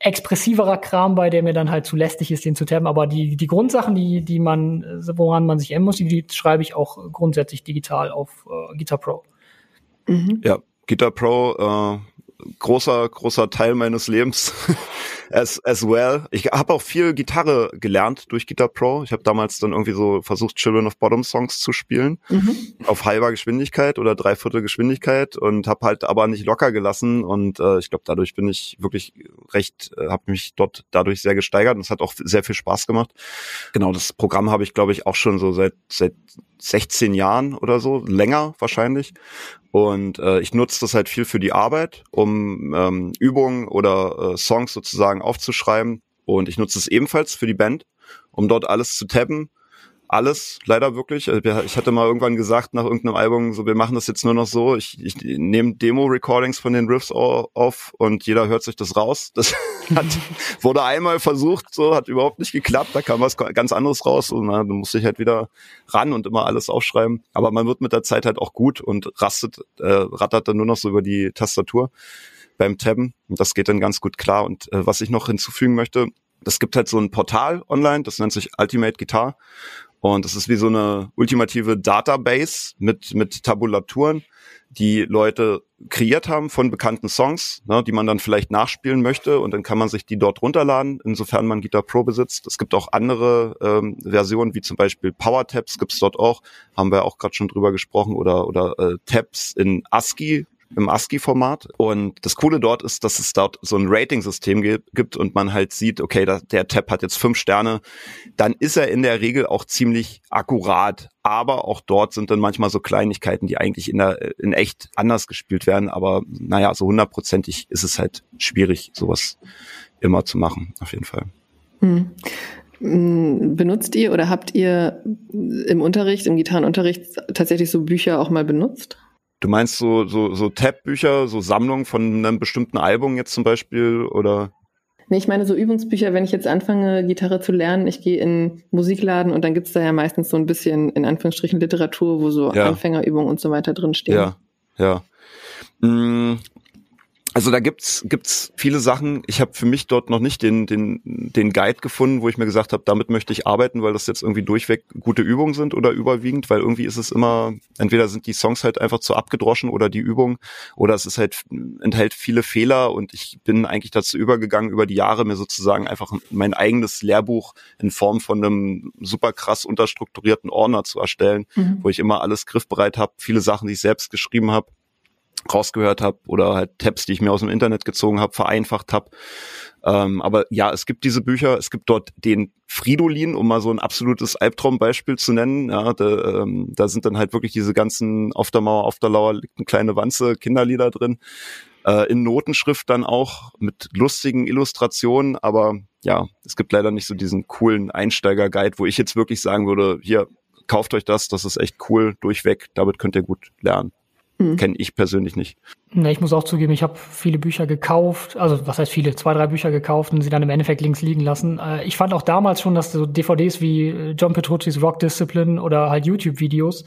expressiverer Kram bei, der mir dann halt zu lästig ist, den zu tabben. Aber die, die Grundsachen, die, die man, woran man sich ändern muss, die, die schreibe ich auch grundsätzlich digital auf äh, Guitar Pro. Mhm. Ja, Guitar Pro, äh, großer, großer Teil meines Lebens *laughs* as, as well. Ich habe auch viel Gitarre gelernt durch Guitar Pro. Ich habe damals dann irgendwie so versucht, Children of Bottom Songs zu spielen. Mhm. Auf halber Geschwindigkeit oder dreiviertel Geschwindigkeit und habe halt aber nicht locker gelassen. Und äh, ich glaube, dadurch bin ich wirklich recht, äh, habe mich dort dadurch sehr gesteigert und es hat auch sehr viel Spaß gemacht. Genau, das Programm habe ich, glaube ich, auch schon so seit, seit 16 Jahren oder so, länger wahrscheinlich. Und äh, ich nutze das halt viel für die Arbeit, um ähm, Übungen oder äh, Songs sozusagen aufzuschreiben. Und ich nutze es ebenfalls für die Band, um dort alles zu tabben alles, leider wirklich. Also ich hatte mal irgendwann gesagt nach irgendeinem Album, so wir machen das jetzt nur noch so. Ich, ich nehme Demo-Recordings von den Riffs auf und jeder hört sich das raus. Das *laughs* hat, wurde einmal versucht, so hat überhaupt nicht geklappt. Da kam was ganz anderes raus und na, dann musste ich halt wieder ran und immer alles aufschreiben. Aber man wird mit der Zeit halt auch gut und rastet, äh, rattert dann nur noch so über die Tastatur beim Tabben. Und das geht dann ganz gut klar. Und äh, was ich noch hinzufügen möchte, das gibt halt so ein Portal online, das nennt sich Ultimate Guitar. Und es ist wie so eine ultimative Database mit, mit Tabulaturen, die Leute kreiert haben von bekannten Songs, ne, die man dann vielleicht nachspielen möchte. Und dann kann man sich die dort runterladen, insofern man Guitar Pro besitzt. Es gibt auch andere ähm, Versionen, wie zum Beispiel Power Tabs gibt's dort auch, haben wir auch gerade schon drüber gesprochen, oder, oder äh, Tabs in ASCII, im ASCII-Format. Und das Coole dort ist, dass es dort so ein Rating-System gibt und man halt sieht, okay, da, der Tab hat jetzt fünf Sterne, dann ist er in der Regel auch ziemlich akkurat. Aber auch dort sind dann manchmal so Kleinigkeiten, die eigentlich in, der, in echt anders gespielt werden. Aber naja, so hundertprozentig ist es halt schwierig, sowas immer zu machen, auf jeden Fall. Hm. hm benutzt ihr oder habt ihr im Unterricht, im Gitarrenunterricht tatsächlich so Bücher auch mal benutzt? Du meinst so, so, so Tab-Bücher, so Sammlungen von einem bestimmten Album jetzt zum Beispiel oder? Nee, ich meine so Übungsbücher, wenn ich jetzt anfange, Gitarre zu lernen, ich gehe in Musikladen und dann gibt's da ja meistens so ein bisschen, in Anführungsstrichen, Literatur, wo so ja. Anfängerübungen und so weiter drinstehen. Ja, ja. Also da gibt's gibt's viele Sachen. Ich habe für mich dort noch nicht den den den Guide gefunden, wo ich mir gesagt habe, damit möchte ich arbeiten, weil das jetzt irgendwie durchweg gute Übungen sind oder überwiegend, weil irgendwie ist es immer entweder sind die Songs halt einfach zu abgedroschen oder die Übung oder es ist halt enthält viele Fehler und ich bin eigentlich dazu übergegangen über die Jahre mir sozusagen einfach mein eigenes Lehrbuch in Form von einem super krass unterstrukturierten Ordner zu erstellen, mhm. wo ich immer alles griffbereit habe, viele Sachen, die ich selbst geschrieben habe rausgehört habe oder halt Tabs, die ich mir aus dem Internet gezogen habe, vereinfacht habe. Ähm, aber ja, es gibt diese Bücher, es gibt dort den Fridolin, um mal so ein absolutes Albtraumbeispiel zu nennen. Ja, da, ähm, da sind dann halt wirklich diese ganzen auf der Mauer, auf der Lauer liegt eine kleine Wanze, Kinderlieder drin. Äh, in Notenschrift dann auch mit lustigen Illustrationen, aber ja, es gibt leider nicht so diesen coolen Einsteiger-Guide, wo ich jetzt wirklich sagen würde, hier, kauft euch das, das ist echt cool, durchweg, damit könnt ihr gut lernen. Hm. kenne ich persönlich nicht. Ne, ich muss auch zugeben, ich habe viele Bücher gekauft, also was heißt viele, zwei, drei Bücher gekauft und sie dann im Endeffekt links liegen lassen. Äh, ich fand auch damals schon, dass so DVDs wie äh, John Petrucci's Rock Discipline oder halt YouTube-Videos,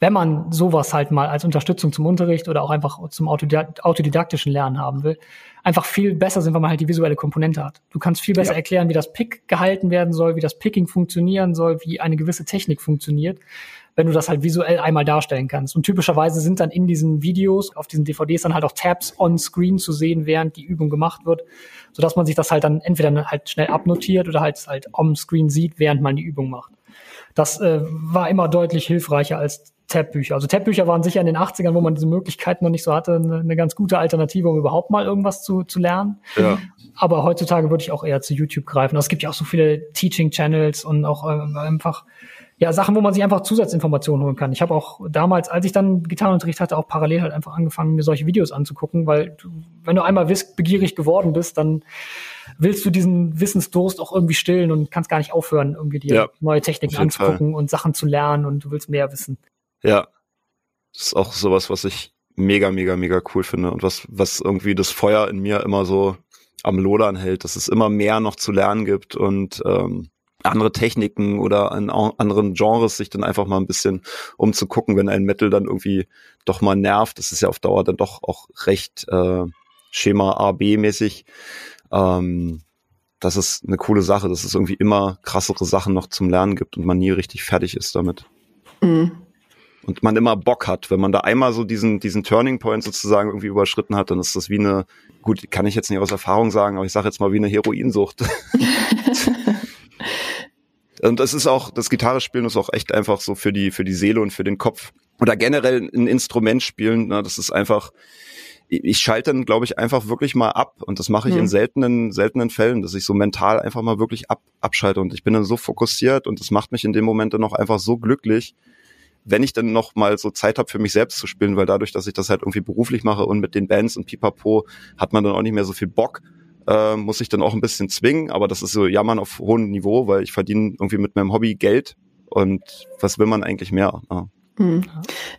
wenn man sowas halt mal als Unterstützung zum Unterricht oder auch einfach zum autodidaktischen Lernen haben will, einfach viel besser sind, wenn man halt die visuelle Komponente hat. Du kannst viel besser ja. erklären, wie das Pick gehalten werden soll, wie das Picking funktionieren soll, wie eine gewisse Technik funktioniert wenn du das halt visuell einmal darstellen kannst. Und typischerweise sind dann in diesen Videos, auf diesen DVDs dann halt auch Tabs on Screen zu sehen, während die Übung gemacht wird, sodass man sich das halt dann entweder halt schnell abnotiert oder halt halt on Screen sieht, während man die Übung macht. Das äh, war immer deutlich hilfreicher als Tab-Bücher. Also Tab-Bücher waren sicher in den 80ern, wo man diese Möglichkeiten noch nicht so hatte, eine, eine ganz gute Alternative, um überhaupt mal irgendwas zu, zu lernen. Ja. Aber heutzutage würde ich auch eher zu YouTube greifen. Es gibt ja auch so viele Teaching-Channels und auch äh, einfach ja, Sachen, wo man sich einfach Zusatzinformationen holen kann. Ich habe auch damals, als ich dann Gitarrenunterricht hatte, auch parallel halt einfach angefangen, mir solche Videos anzugucken, weil du, wenn du einmal wissbegierig geworden bist, dann willst du diesen Wissensdurst auch irgendwie stillen und kannst gar nicht aufhören, irgendwie dir ja, neue Techniken anzugucken Fall. und Sachen zu lernen und du willst mehr wissen. Ja, das ist auch sowas, was ich mega, mega, mega cool finde und was, was irgendwie das Feuer in mir immer so am Lodern hält, dass es immer mehr noch zu lernen gibt und ähm, andere Techniken oder in anderen Genres sich dann einfach mal ein bisschen umzugucken, wenn ein Metal dann irgendwie doch mal nervt. Das ist ja auf Dauer dann doch auch recht äh, Schema A-B-mäßig. Ähm, das ist eine coole Sache, dass es irgendwie immer krassere Sachen noch zum Lernen gibt und man nie richtig fertig ist damit. Mhm. Und man immer Bock hat, wenn man da einmal so diesen, diesen Turning Point sozusagen irgendwie überschritten hat, dann ist das wie eine, gut, kann ich jetzt nicht aus Erfahrung sagen, aber ich sage jetzt mal wie eine Heroinsucht. *laughs* *laughs* Und das ist auch, das Gitarrespielen ist auch echt einfach so für die, für die Seele und für den Kopf. Oder generell ein Instrument spielen, ne, das ist einfach, ich schalte dann, glaube ich, einfach wirklich mal ab. Und das mache ich mhm. in seltenen, seltenen Fällen, dass ich so mental einfach mal wirklich ab, abschalte. Und ich bin dann so fokussiert und das macht mich in dem Moment dann auch einfach so glücklich, wenn ich dann noch mal so Zeit habe für mich selbst zu spielen, weil dadurch, dass ich das halt irgendwie beruflich mache und mit den Bands und Pipapo, hat man dann auch nicht mehr so viel Bock äh, muss ich dann auch ein bisschen zwingen, aber das ist so Jammern auf hohem Niveau, weil ich verdiene irgendwie mit meinem Hobby Geld und was will man eigentlich mehr? Ja. Hm.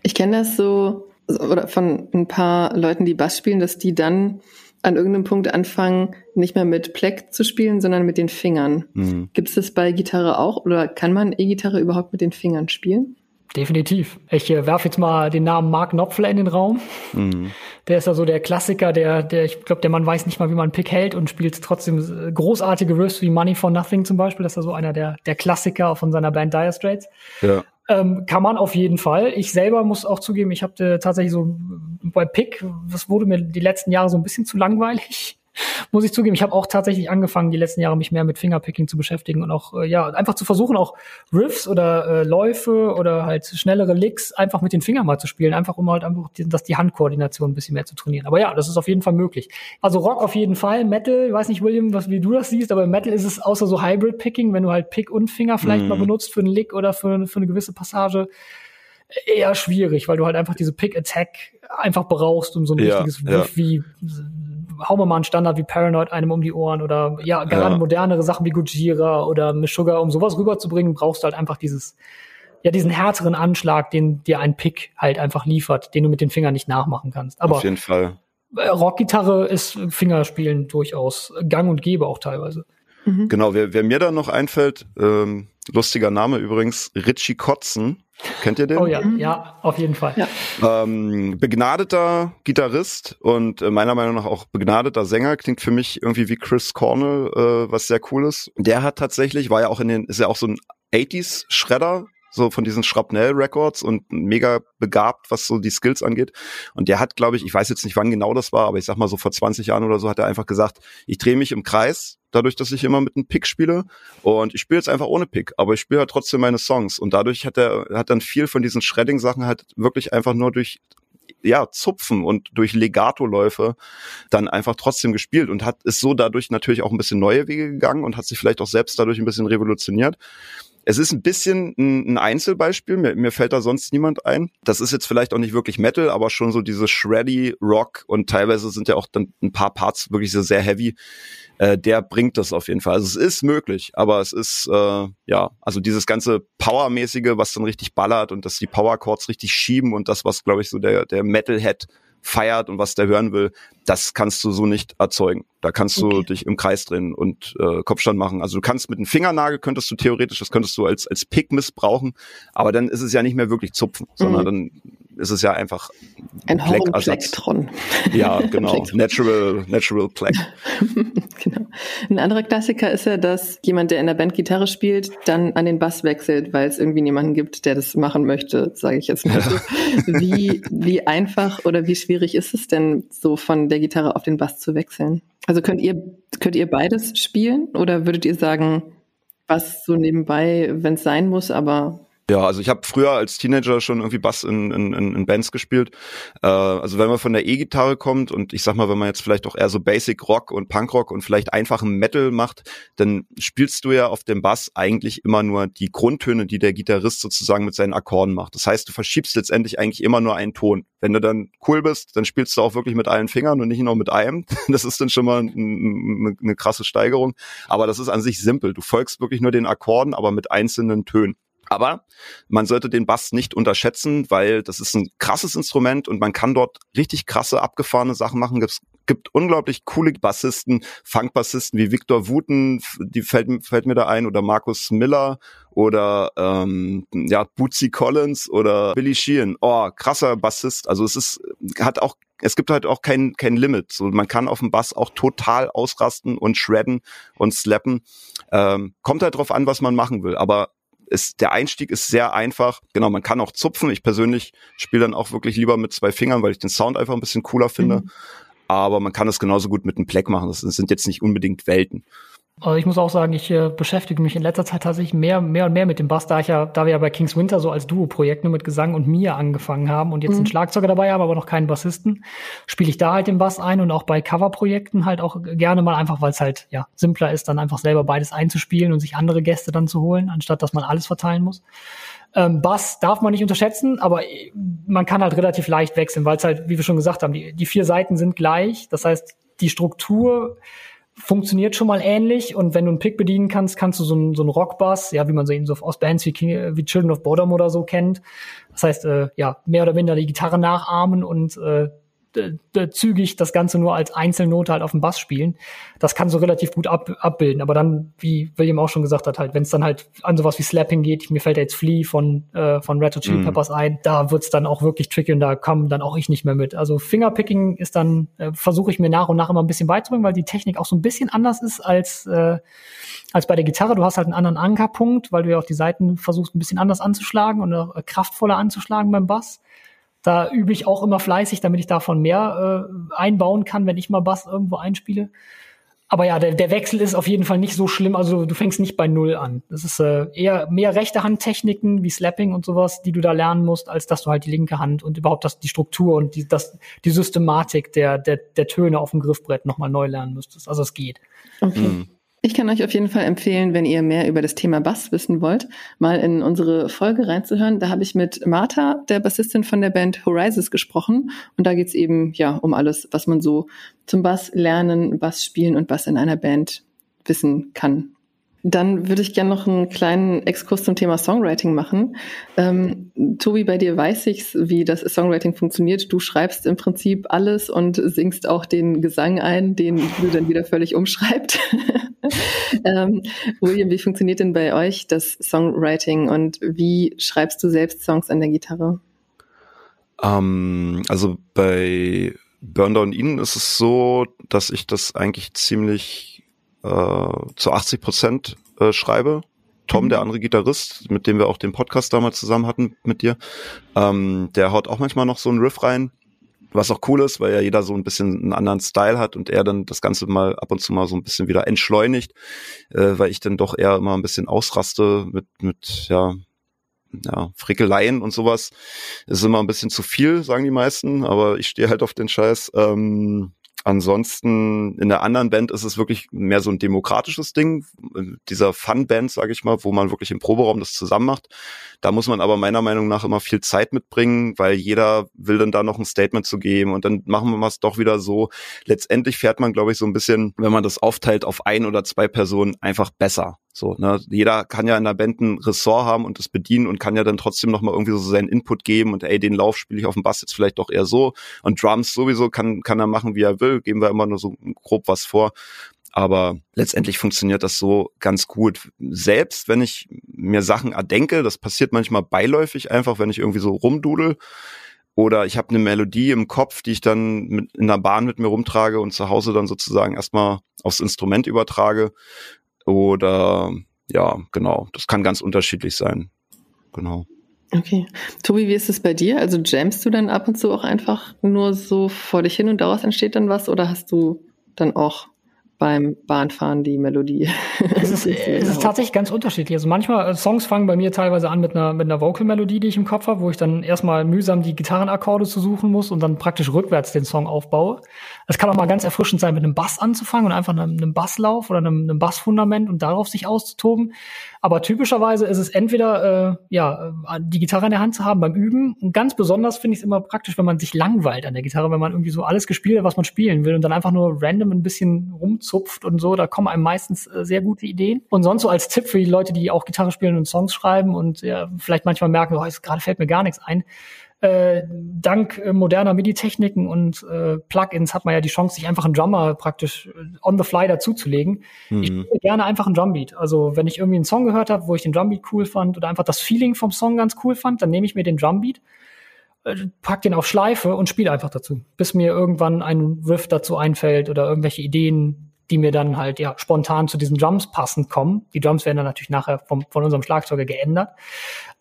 Ich kenne das so oder von ein paar Leuten, die Bass spielen, dass die dann an irgendeinem Punkt anfangen, nicht mehr mit Pleck zu spielen, sondern mit den Fingern. Mhm. Gibt es das bei Gitarre auch oder kann man E-Gitarre überhaupt mit den Fingern spielen? Definitiv. Ich äh, werfe jetzt mal den Namen Mark Knopfler in den Raum. Mhm. Der ist ja so der Klassiker, der, der, ich glaube, der Mann weiß nicht mal, wie man einen Pick hält und spielt trotzdem äh, großartige Riffs wie Money for Nothing zum Beispiel. Das ist ja so einer der, der Klassiker von seiner Band Dire Straits. Ja. Ähm, kann man auf jeden Fall. Ich selber muss auch zugeben, ich habe äh, tatsächlich so bei Pick, das wurde mir die letzten Jahre so ein bisschen zu langweilig muss ich zugeben. Ich habe auch tatsächlich angefangen, die letzten Jahre mich mehr mit Fingerpicking zu beschäftigen und auch, äh, ja, einfach zu versuchen, auch Riffs oder äh, Läufe oder halt schnellere Licks einfach mit den Fingern mal zu spielen, einfach um halt einfach, die, dass die Handkoordination ein bisschen mehr zu trainieren. Aber ja, das ist auf jeden Fall möglich. Also Rock auf jeden Fall, Metal, ich weiß nicht, William, was, wie du das siehst, aber Metal ist es außer so Hybrid-Picking, wenn du halt Pick und Finger vielleicht mm. mal benutzt für einen Lick oder für, für eine gewisse Passage, eher schwierig, weil du halt einfach diese Pick-Attack einfach brauchst, um so ein ja, richtiges Riff ja. wie hauen wir mal einen Standard wie Paranoid einem um die Ohren oder ja, gerade ja. modernere Sachen wie Gujira oder Meshuggah, um sowas rüberzubringen, brauchst du halt einfach dieses, ja, diesen härteren Anschlag, den dir ein Pick halt einfach liefert, den du mit den Fingern nicht nachmachen kannst. Aber Auf jeden Fall. Äh, Rockgitarre ist Fingerspielen durchaus gang und gäbe auch teilweise. Mhm. Genau, wer, wer mir da noch einfällt, ähm, lustiger Name übrigens, Richie Kotzen. Kennt ihr den? Oh ja, ja, auf jeden Fall. Ja. Ähm, begnadeter Gitarrist und äh, meiner Meinung nach auch begnadeter Sänger, klingt für mich irgendwie wie Chris Cornell, äh, was sehr cool ist. Der hat tatsächlich, war ja auch in den, ist ja auch so ein 80s Schredder, so von diesen Schrapnell Records und mega begabt, was so die Skills angeht. Und der hat, glaube ich, ich weiß jetzt nicht, wann genau das war, aber ich sag mal so vor 20 Jahren oder so, hat er einfach gesagt, ich drehe mich im Kreis, dadurch, dass ich immer mit einem Pick spiele. Und ich spiele jetzt einfach ohne Pick, aber ich spiele halt trotzdem meine Songs. Und dadurch hat er hat dann viel von diesen Shredding-Sachen halt wirklich einfach nur durch ja, Zupfen und durch Legato-Läufe dann einfach trotzdem gespielt und hat ist so dadurch natürlich auch ein bisschen neue Wege gegangen und hat sich vielleicht auch selbst dadurch ein bisschen revolutioniert Es ist ein bisschen ein, ein Einzelbeispiel, mir, mir fällt da sonst niemand ein. Das ist jetzt vielleicht auch nicht wirklich Metal, aber schon so diese shreddy Rock und teilweise sind ja auch dann ein paar Parts wirklich so sehr heavy. Äh, der bringt das auf jeden Fall. Also es ist möglich, aber es ist äh, ja, also dieses ganze Powermäßige, was dann richtig ballert und dass die Power Chords richtig schieben und das, was glaube ich so der der Metalhead feiert und was der hören will, das kannst du so nicht erzeugen. Da kannst du okay. dich im Kreis drehen und äh, Kopfstand machen. Also du kannst mit einem Fingernagel könntest du theoretisch, das könntest du als als Pick missbrauchen, aber dann ist es ja nicht mehr wirklich zupfen, sondern mhm. dann ist es ja einfach ein Hornplektron. Ja, *laughs* genau. natural, natural Pleck. *laughs* genau. Ein anderer Klassiker ist ja, dass jemand, der in der Band Gitarre spielt, dann an den Bass wechselt, weil es irgendwie niemanden gibt, der das machen möchte, sage ich jetzt mal so. Wie, *laughs* wie einfach oder wie schwierig ist es denn, so von der Gitarre auf den Bass zu wechseln? Also könnt ihr, könnt ihr beides spielen oder würdet ihr sagen, was so nebenbei, wenn es sein muss, aber ja, also ich habe früher als Teenager schon irgendwie Bass in, in, in Bands gespielt. Äh, also wenn man von der E-Gitarre kommt und ich sag mal, wenn man jetzt vielleicht auch eher so Basic Rock und Punkrock und vielleicht einfachen Metal macht, dann spielst du ja auf dem Bass eigentlich immer nur die Grundtöne, die der Gitarrist sozusagen mit seinen Akkorden macht. Das heißt, du verschiebst letztendlich eigentlich immer nur einen Ton. Wenn du dann cool bist, dann spielst du auch wirklich mit allen Fingern und nicht nur mit einem. *laughs* Das ist dann schon mal eine, eine krasse Steigerung. Aber das ist an sich simpel. Du folgst wirklich nur den Akkorden, aber mit einzelnen Tönen. Aber man sollte den Bass nicht unterschätzen, weil das ist ein krasses Instrument und man kann dort richtig krasse, abgefahrene Sachen machen. Es gibt unglaublich coole Bassisten, Funkbassisten wie Victor Wooten, die fällt, fällt mir da ein, oder Markus Miller oder ähm, ja, Bootsy Collins oder Billy Sheehan. Oh, krasser Bassist. Also es ist, hat auch es gibt halt auch kein, kein Limit. So, man kann auf dem Bass auch total ausrasten und shredden und slappen. Ähm, kommt halt drauf an, was man machen will. Aber ist, der Einstieg ist sehr einfach. Genau, man kann auch zupfen. Ich persönlich spiele dann auch wirklich lieber mit zwei Fingern, weil ich den Sound einfach ein bisschen cooler finde. Mhm. Aber man kann es genauso gut mit einem Pleck machen. Das sind jetzt nicht unbedingt Welten. Also ich muss auch sagen, ich äh, beschäftige mich in letzter Zeit tatsächlich mehr, mehr und mehr mit dem Bass, da ich ja, da wir ja bei Kings Winter so als Duo-Projekt nur mit Gesang und mir angefangen haben und jetzt mhm. einen Schlagzeuger dabei haben, aber noch keinen Bassisten, spiele ich da halt den Bass ein und auch bei Cover-Projekten halt auch gerne mal einfach, weil es halt ja simpler ist, dann einfach selber beides einzuspielen und sich andere Gäste dann zu holen, anstatt dass man alles verteilen muss. Ähm, Bass darf man nicht unterschätzen, aber man kann halt relativ leicht wechseln, weil es halt, wie wir schon gesagt haben, die, die vier Seiten sind gleich. Das heißt, die Struktur funktioniert schon mal ähnlich und wenn du einen Pick bedienen kannst, kannst du so einen, so einen Rockbass, ja, wie man so eben so aus Bands wie, King, wie Children of Bodom oder so kennt. Das heißt, äh, ja, mehr oder minder die Gitarre nachahmen und äh, zügig das Ganze nur als Einzelnote halt auf dem Bass spielen. Das kann so relativ gut ab, abbilden. Aber dann, wie William auch schon gesagt hat, halt, wenn es dann halt an sowas wie Slapping geht, mir fällt jetzt Flea von, äh, von Red Hot Chili mhm. Peppers mm. ein, da wird's dann auch wirklich tricky und da komme dann auch ich nicht mehr mit. Also Fingerpicking ist dann, äh, versuche ich mir nach und nach immer ein bisschen beizubringen, weil die Technik auch so ein bisschen anders ist als, äh, als bei der Gitarre. Du hast halt einen anderen Ankerpunkt, weil du ja auch die Seiten versuchst ein bisschen anders anzuschlagen und äh, kraftvoller anzuschlagen beim Bass. Da übe ich auch immer fleißig, damit ich davon mehr äh, einbauen kann, wenn ich mal Bass irgendwo einspiele. Aber ja, der, der Wechsel ist auf jeden Fall nicht so schlimm. Also du fängst nicht bei Null an. Das ist äh, eher mehr rechte Handtechniken wie Slapping und sowas, die du da lernen musst, als dass du halt die linke Hand und überhaupt das, die Struktur und die, das, die Systematik der, der, der Töne auf dem Griffbrett nochmal neu lernen müsstest. Also es geht. Okay. Mhm. Ich kann euch auf jeden Fall empfehlen, wenn ihr mehr über das Thema Bass wissen wollt, mal in unsere Folge reinzuhören. Da habe ich mit Martha, der Bassistin von der Band Horizons, gesprochen. Und da geht's eben ja um alles, was man so zum Bass lernen, Bass spielen und Bass in einer Band wissen kann. Dann würde ich gerne noch einen kleinen Exkurs zum Thema Songwriting machen. Ähm, Tobi, bei dir weiß ich, wie das Songwriting funktioniert. Du schreibst im Prinzip alles und singst auch den Gesang ein, den du dann wieder völlig umschreibst. *laughs* ähm, William, wie funktioniert denn bei euch das Songwriting und wie schreibst du selbst Songs an der Gitarre? Ähm, also bei Burn Down Eden ist es so, dass ich das eigentlich ziemlich zu 80 Prozent äh, schreibe. Tom, mhm. der andere Gitarrist, mit dem wir auch den Podcast damals zusammen hatten mit dir, ähm, der haut auch manchmal noch so einen Riff rein, was auch cool ist, weil ja jeder so ein bisschen einen anderen Style hat und er dann das Ganze mal ab und zu mal so ein bisschen wieder entschleunigt, äh, weil ich dann doch eher immer ein bisschen ausraste mit, mit ja, ja, Frickeleien und sowas. ist immer ein bisschen zu viel, sagen die meisten, aber ich stehe halt auf den Scheiß. Ähm, Ansonsten in der anderen Band ist es wirklich mehr so ein demokratisches Ding, dieser Fun-Band, sage ich mal, wo man wirklich im Proberaum das zusammen macht. Da muss man aber meiner Meinung nach immer viel Zeit mitbringen, weil jeder will dann da noch ein Statement zu geben und dann machen wir es doch wieder so. Letztendlich fährt man, glaube ich, so ein bisschen, wenn man das aufteilt auf ein oder zwei Personen, einfach besser. So, ne? Jeder kann ja in der Band ein Ressort haben und das bedienen und kann ja dann trotzdem noch mal irgendwie so seinen Input geben und ey, den Lauf spiele ich auf dem Bass jetzt vielleicht doch eher so und Drums sowieso kann kann er machen, wie er will, geben wir immer nur so grob was vor. Aber letztendlich funktioniert das so ganz gut. Selbst wenn ich mir Sachen erdenke, das passiert manchmal beiläufig einfach, wenn ich irgendwie so rumdudel, oder ich habe eine Melodie im Kopf, die ich dann mit, in der Bahn mit mir rumtrage und zu Hause dann sozusagen erstmal aufs Instrument übertrage. Oder ja, genau, das kann ganz unterschiedlich sein. Genau. Okay. Tobi, wie ist es bei dir? Also jamst du dann ab und zu auch einfach nur so vor dich hin und daraus entsteht dann was oder hast du dann auch beim Bahnfahren die Melodie. *laughs* Es ist, es ist tatsächlich ganz unterschiedlich. Also manchmal, äh, Songs fangen bei mir teilweise an mit einer, mit einer Vocal-Melodie, die ich im Kopf habe, wo ich dann erstmal mühsam die Gitarrenakkorde zu suchen muss und dann praktisch rückwärts den Song aufbaue. Es kann auch mal ganz erfrischend sein, mit einem Bass anzufangen und einfach einem, einem Basslauf oder einem, einem Bassfundament und darauf sich auszutoben. Aber typischerweise ist es entweder äh, ja äh, die Gitarre in der Hand zu haben beim Üben. Und ganz besonders finde ich es immer praktisch, wenn man sich langweilt an der Gitarre, wenn man irgendwie so alles gespielt hat, was man spielen will und dann einfach nur random ein bisschen rumzupft und so. Da kommen einem meistens äh, sehr gute Ideen. Und sonst so als Tipp für die Leute, die auch Gitarre spielen und Songs schreiben und ja, vielleicht manchmal merken, oh, gerade fällt mir gar nichts ein äh, dank äh, moderner MIDI-Techniken und äh, Plugins hat man ja die Chance, sich einfach einen Drummer praktisch äh, on the fly dazuzulegen. Mhm. Ich spiele gerne einfach einen Drumbeat. Also wenn ich irgendwie einen Song gehört habe, wo ich den Drumbeat cool fand oder einfach das Feeling vom Song ganz cool fand, dann nehme ich mir den Drumbeat, äh, pack den auf Schleife und spiele einfach dazu, bis mir irgendwann ein Riff dazu einfällt oder irgendwelche Ideen, die mir dann halt ja spontan zu diesen Drums passend kommen. Die Drums werden dann natürlich nachher vom, von unserem Schlagzeuger geändert.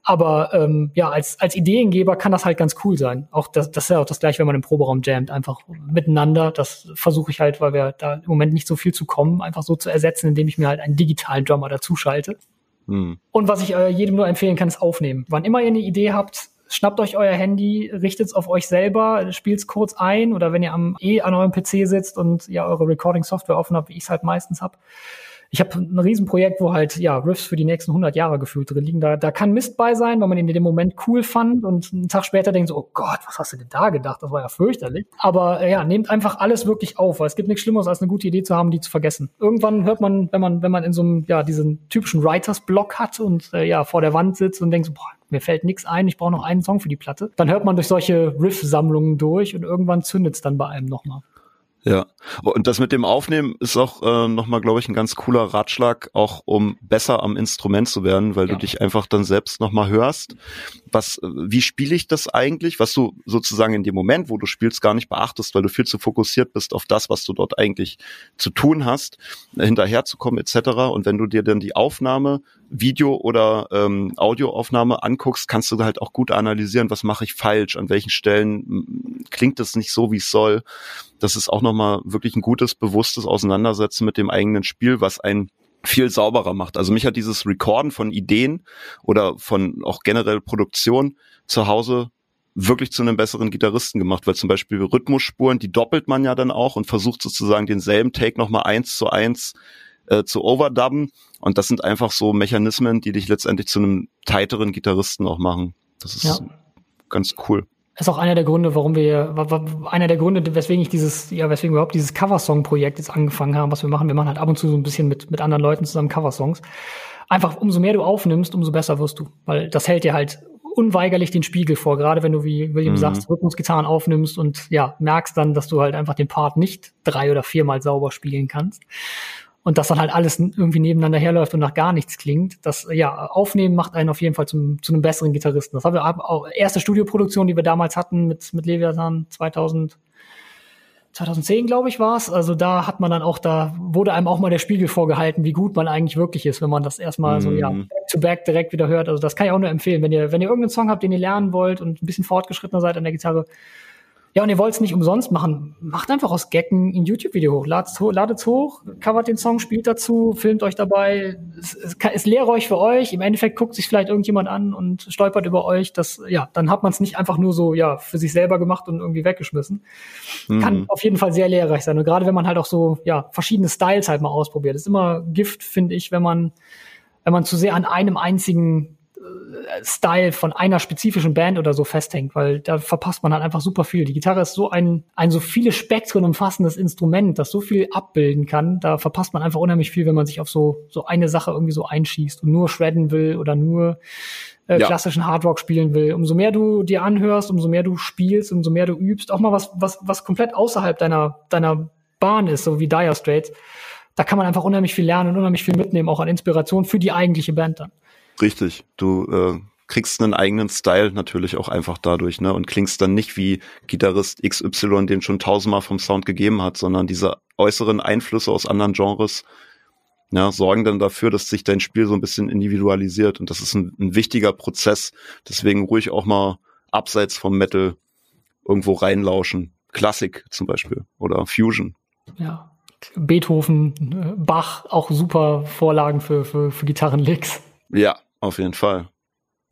Aber ähm, ja, als, als Ideengeber kann das halt ganz cool sein. Auch das, das ist ja auch das gleiche, wenn man im Proberaum jammt, einfach miteinander. Das versuche ich halt, weil wir da im Moment nicht so viel zu kommen, einfach so zu ersetzen, indem ich mir halt einen digitalen Drummer dazuschalte. Hm. Und was ich äh, jedem nur empfehlen kann, ist aufnehmen. Wann immer ihr eine Idee habt, schnappt euch euer Handy, richtet es auf euch selber, spielt es kurz ein oder wenn ihr am eh an eurem PC sitzt und ja eure Recording-Software offen habt, wie ich es halt meistens hab, ich habe ein Riesenprojekt, wo halt ja Riffs für die nächsten 100 Jahre gefühlt drin liegen. Da, da kann Mist bei sein, weil man ihn in dem Moment cool fand und einen Tag später denkt so, oh Gott, was hast du denn da gedacht? Das war ja fürchterlich. Aber äh, ja, nehmt einfach alles wirklich auf, weil es gibt nichts Schlimmeres, als eine gute Idee zu haben, die zu vergessen. Irgendwann hört man, wenn man, wenn man in so einem, ja, diesen typischen Writers-Block hat und äh, ja, vor der Wand sitzt und denkt so, boah, mir fällt nichts ein, ich brauche noch einen Song für die Platte. Dann hört man durch solche Riff-Sammlungen durch und irgendwann zündet es dann bei einem nochmal. Ja, und das mit dem Aufnehmen ist auch äh, nochmal, glaube ich, ein ganz cooler Ratschlag, auch um besser am Instrument zu werden, weil ja. du dich einfach dann selbst nochmal hörst. Was, äh, wie spiele ich das eigentlich? Was du sozusagen in dem Moment, wo du spielst, gar nicht beachtest, weil du viel zu fokussiert bist auf das, was du dort eigentlich zu tun hast, hinterherzukommen etc. Und wenn du dir dann die Aufnahme, Video oder ähm, Audioaufnahme anguckst, kannst du halt auch gut analysieren, was mache ich falsch, an welchen Stellen klingt es nicht so, wie es soll das ist auch nochmal wirklich ein gutes, bewusstes Auseinandersetzen mit dem eigenen Spiel, was ein viel sauberer macht. Also mich hat dieses Recorden von Ideen oder von auch generell Produktion zu Hause wirklich zu einem besseren Gitarristen gemacht, weil zum Beispiel Rhythmusspuren, die doppelt man ja dann auch und versucht sozusagen denselben Take nochmal eins zu eins äh, zu overdubben. Und das sind einfach so Mechanismen, die dich letztendlich zu einem tighteren Gitarristen auch machen. Das ist ja. ganz cool ist auch einer der Gründe, warum wir, einer der Gründe, weswegen ich dieses, ja, weswegen wir überhaupt dieses Coversong-Projekt jetzt angefangen haben, was wir machen. Wir machen halt ab und zu so ein bisschen mit, mit anderen Leuten zusammen Coversongs. Einfach, umso mehr du aufnimmst, umso besser wirst du. Weil das hält dir halt unweigerlich den Spiegel vor, gerade wenn du, wie William mhm. sagst, Rhythmusgitarren aufnimmst und ja, merkst dann, dass du halt einfach den Part nicht drei oder viermal sauber spielen kannst und dass dann halt alles irgendwie nebeneinander herläuft und nach gar nichts klingt. Das ja Aufnehmen macht einen auf jeden Fall zum, zu einem besseren Gitarristen. Das haben wir auch erste Studioproduktion, die wir damals hatten mit mit Leviathan 2000 2010 glaube ich war es. Also da hat man dann auch da wurde einem auch mal der Spiegel vorgehalten, wie gut man eigentlich wirklich ist, wenn man das erstmal mm. so ja mhm. back to back direkt wieder hört. Also das kann ich auch nur empfehlen, wenn ihr wenn ihr irgendeinen Song habt, den ihr lernen wollt und ein bisschen fortgeschrittener seid an der Gitarre Ja, und ihr wollt es nicht umsonst machen. Macht einfach aus Gecken ein YouTube-Video hoch. Ladet's, ho ladet's hoch, covert den Song, spielt dazu, filmt euch dabei. Es, es, euch für euch. Im Endeffekt guckt sich vielleicht irgendjemand an und stolpert über euch. Das, ja, dann hat man es nicht einfach nur so, ja, für sich selber gemacht und irgendwie weggeschmissen. Mhm. Kann auf jeden Fall sehr lehrreich sein. Und gerade wenn man halt auch so, ja, verschiedene Styles halt mal ausprobiert. Das ist immer Gift, finde ich, wenn man, wenn man zu sehr an einem einzigen Style von einer spezifischen Band oder so festhängt, weil da verpasst man halt einfach super viel. Die Gitarre ist so ein, ein so viele Spektren umfassendes Instrument, das so viel abbilden kann. Da verpasst man einfach unheimlich viel, wenn man sich auf so, so eine Sache irgendwie so einschießt und nur shredden will oder nur äh, ja. klassischen Hardrock spielen will. Umso mehr du dir anhörst, umso mehr du spielst, umso mehr du übst, auch mal was, was, was komplett außerhalb deiner, deiner Bahn ist, so wie Dire Straits, da kann man einfach unheimlich viel lernen und unheimlich viel mitnehmen, auch an Inspiration für die eigentliche Band dann. Richtig. Du äh, kriegst einen eigenen Style natürlich auch einfach dadurch, ne? Und klingst dann nicht wie Gitarrist XY, den schon tausendmal vom Sound gegeben hat, sondern diese äußeren Einflüsse aus anderen Genres ja, sorgen dann dafür, dass sich dein Spiel so ein bisschen individualisiert. Und das ist ein, ein wichtiger Prozess. Deswegen ruhig auch mal abseits vom Metal irgendwo reinlauschen. Klassik zum Beispiel oder Fusion. Ja. Beethoven, Bach, auch super Vorlagen für, für, für Gitarrenlicks. Ja, auf jeden Fall.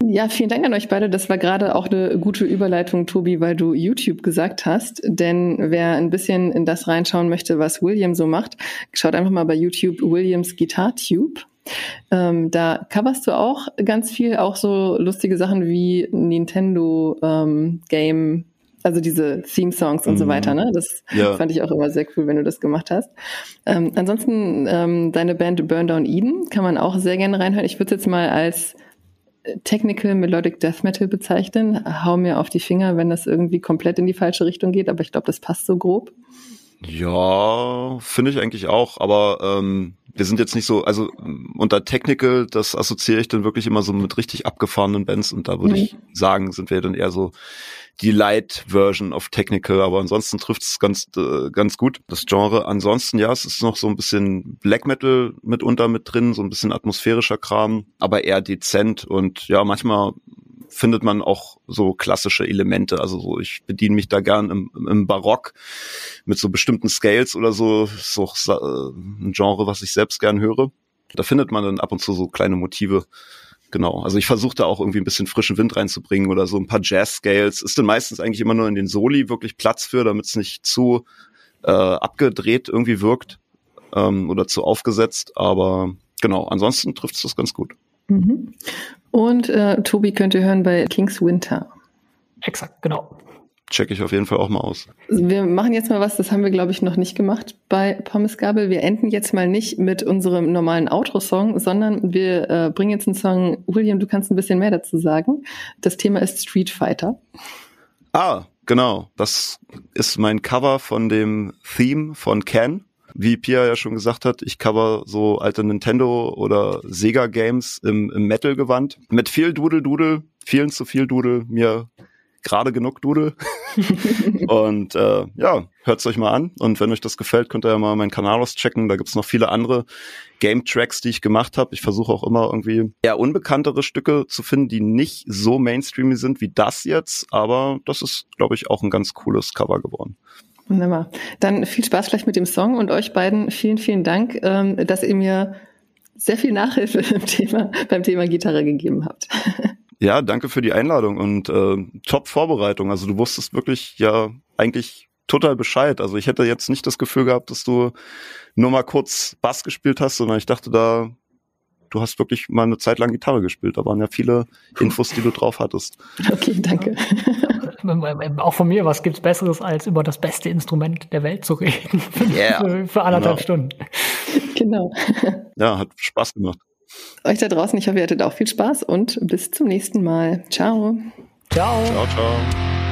Ja, vielen Dank an euch beide. Das war gerade auch eine gute Überleitung, Tobi, weil du YouTube gesagt hast. Denn wer ein bisschen in das reinschauen möchte, was William so macht, schaut einfach mal bei YouTube Williams Guitar Tube. Ähm, da coverst du auch ganz viel, auch so lustige Sachen wie Nintendo ähm, Game, also diese Theme-Songs und mhm. so weiter. Ne? Das ja. fand ich auch immer sehr cool, wenn du das gemacht hast. Ähm, ansonsten ähm, deine Band Burn Down Eden kann man auch sehr gerne reinhören. Ich würde jetzt mal als Technical Melodic Death Metal bezeichnen. Hau mir auf die Finger, wenn das irgendwie komplett in die falsche Richtung geht, aber ich glaube, das passt so grob. Ja, finde ich eigentlich auch, aber ähm, wir sind jetzt nicht so, also unter Technical, das assoziiere ich dann wirklich immer so mit richtig abgefahrenen Bands und da würde mhm. ich sagen, sind wir dann eher so die Light Version of Technical, aber ansonsten trifft es ganz äh, ganz gut das Genre. Ansonsten ja, es ist noch so ein bisschen Black Metal mitunter mit drin, so ein bisschen atmosphärischer Kram, aber eher dezent und ja, manchmal findet man auch so klassische Elemente. Also so, ich bediene mich da gern im, im Barock mit so bestimmten Scales oder so. Ist auch äh, ein Genre, was ich selbst gern höre. Da findet man dann ab und zu so kleine Motive genau. Also ich versuche da auch irgendwie ein bisschen frischen Wind reinzubringen oder so ein paar Jazz-Scales. Ist dann meistens eigentlich immer nur in den Soli wirklich Platz für, damit es nicht zu äh, abgedreht irgendwie wirkt ähm, oder zu aufgesetzt. Aber genau, ansonsten trifft es das ganz gut. Mhm. Und äh, Tobi könnt ihr hören bei King's Winter. Exakt, genau checke ich auf jeden Fall auch mal aus. Wir machen jetzt mal was, das haben wir, glaube ich, noch nicht gemacht bei Pommes Gabel. Wir enden jetzt mal nicht mit unserem normalen Outro-Song, sondern wir äh, bringen jetzt einen Song. William, du kannst ein bisschen mehr dazu sagen. Das Thema ist Street Fighter. Ah, genau. Das ist mein Cover von dem Theme von Ken. Wie Pia ja schon gesagt hat, ich cover so alte Nintendo oder Sega Games im, im Metal-Gewand. Mit viel Dudel-Dudel, vielen zu viel Dudel, mir gerade genug Dudel. *laughs* und äh, ja, hört's euch mal an. Und wenn euch das gefällt, könnt ihr ja mal meinen Kanal auschecken. Da gibt's noch viele andere Game-Tracks, die ich gemacht habe. Ich versuche auch immer irgendwie eher unbekanntere Stücke zu finden, die nicht so mainstreamy sind wie das jetzt. Aber das ist, glaube ich, auch ein ganz cooles Cover geworden. Wunderbar. Dann viel Spaß vielleicht mit dem Song und euch beiden vielen, vielen Dank, ähm, dass ihr mir sehr viel Nachhilfe *laughs* beim Thema, beim Thema Gitarre gegeben habt. *laughs* Ja, danke für die Einladung und äh, top Vorbereitung. Also du wusstest wirklich ja eigentlich total Bescheid. Also ich hätte jetzt nicht das Gefühl gehabt, dass du nur mal kurz Bass gespielt hast, sondern ich dachte da, du hast wirklich mal eine Zeit lang Gitarre gespielt. Da waren ja viele Infos, die du drauf hattest. *laughs* Okay, danke. Auch von mir, was gibt's Besseres, als über das beste Instrument der Welt zu reden? *laughs* Yeah. für, für anderthalb genau. Stunden. Genau. Ja, hat Spaß gemacht. Euch da draußen, ich hoffe, ihr hattet auch viel Spaß und bis zum nächsten Mal. Ciao. Ciao. Ciao, ciao.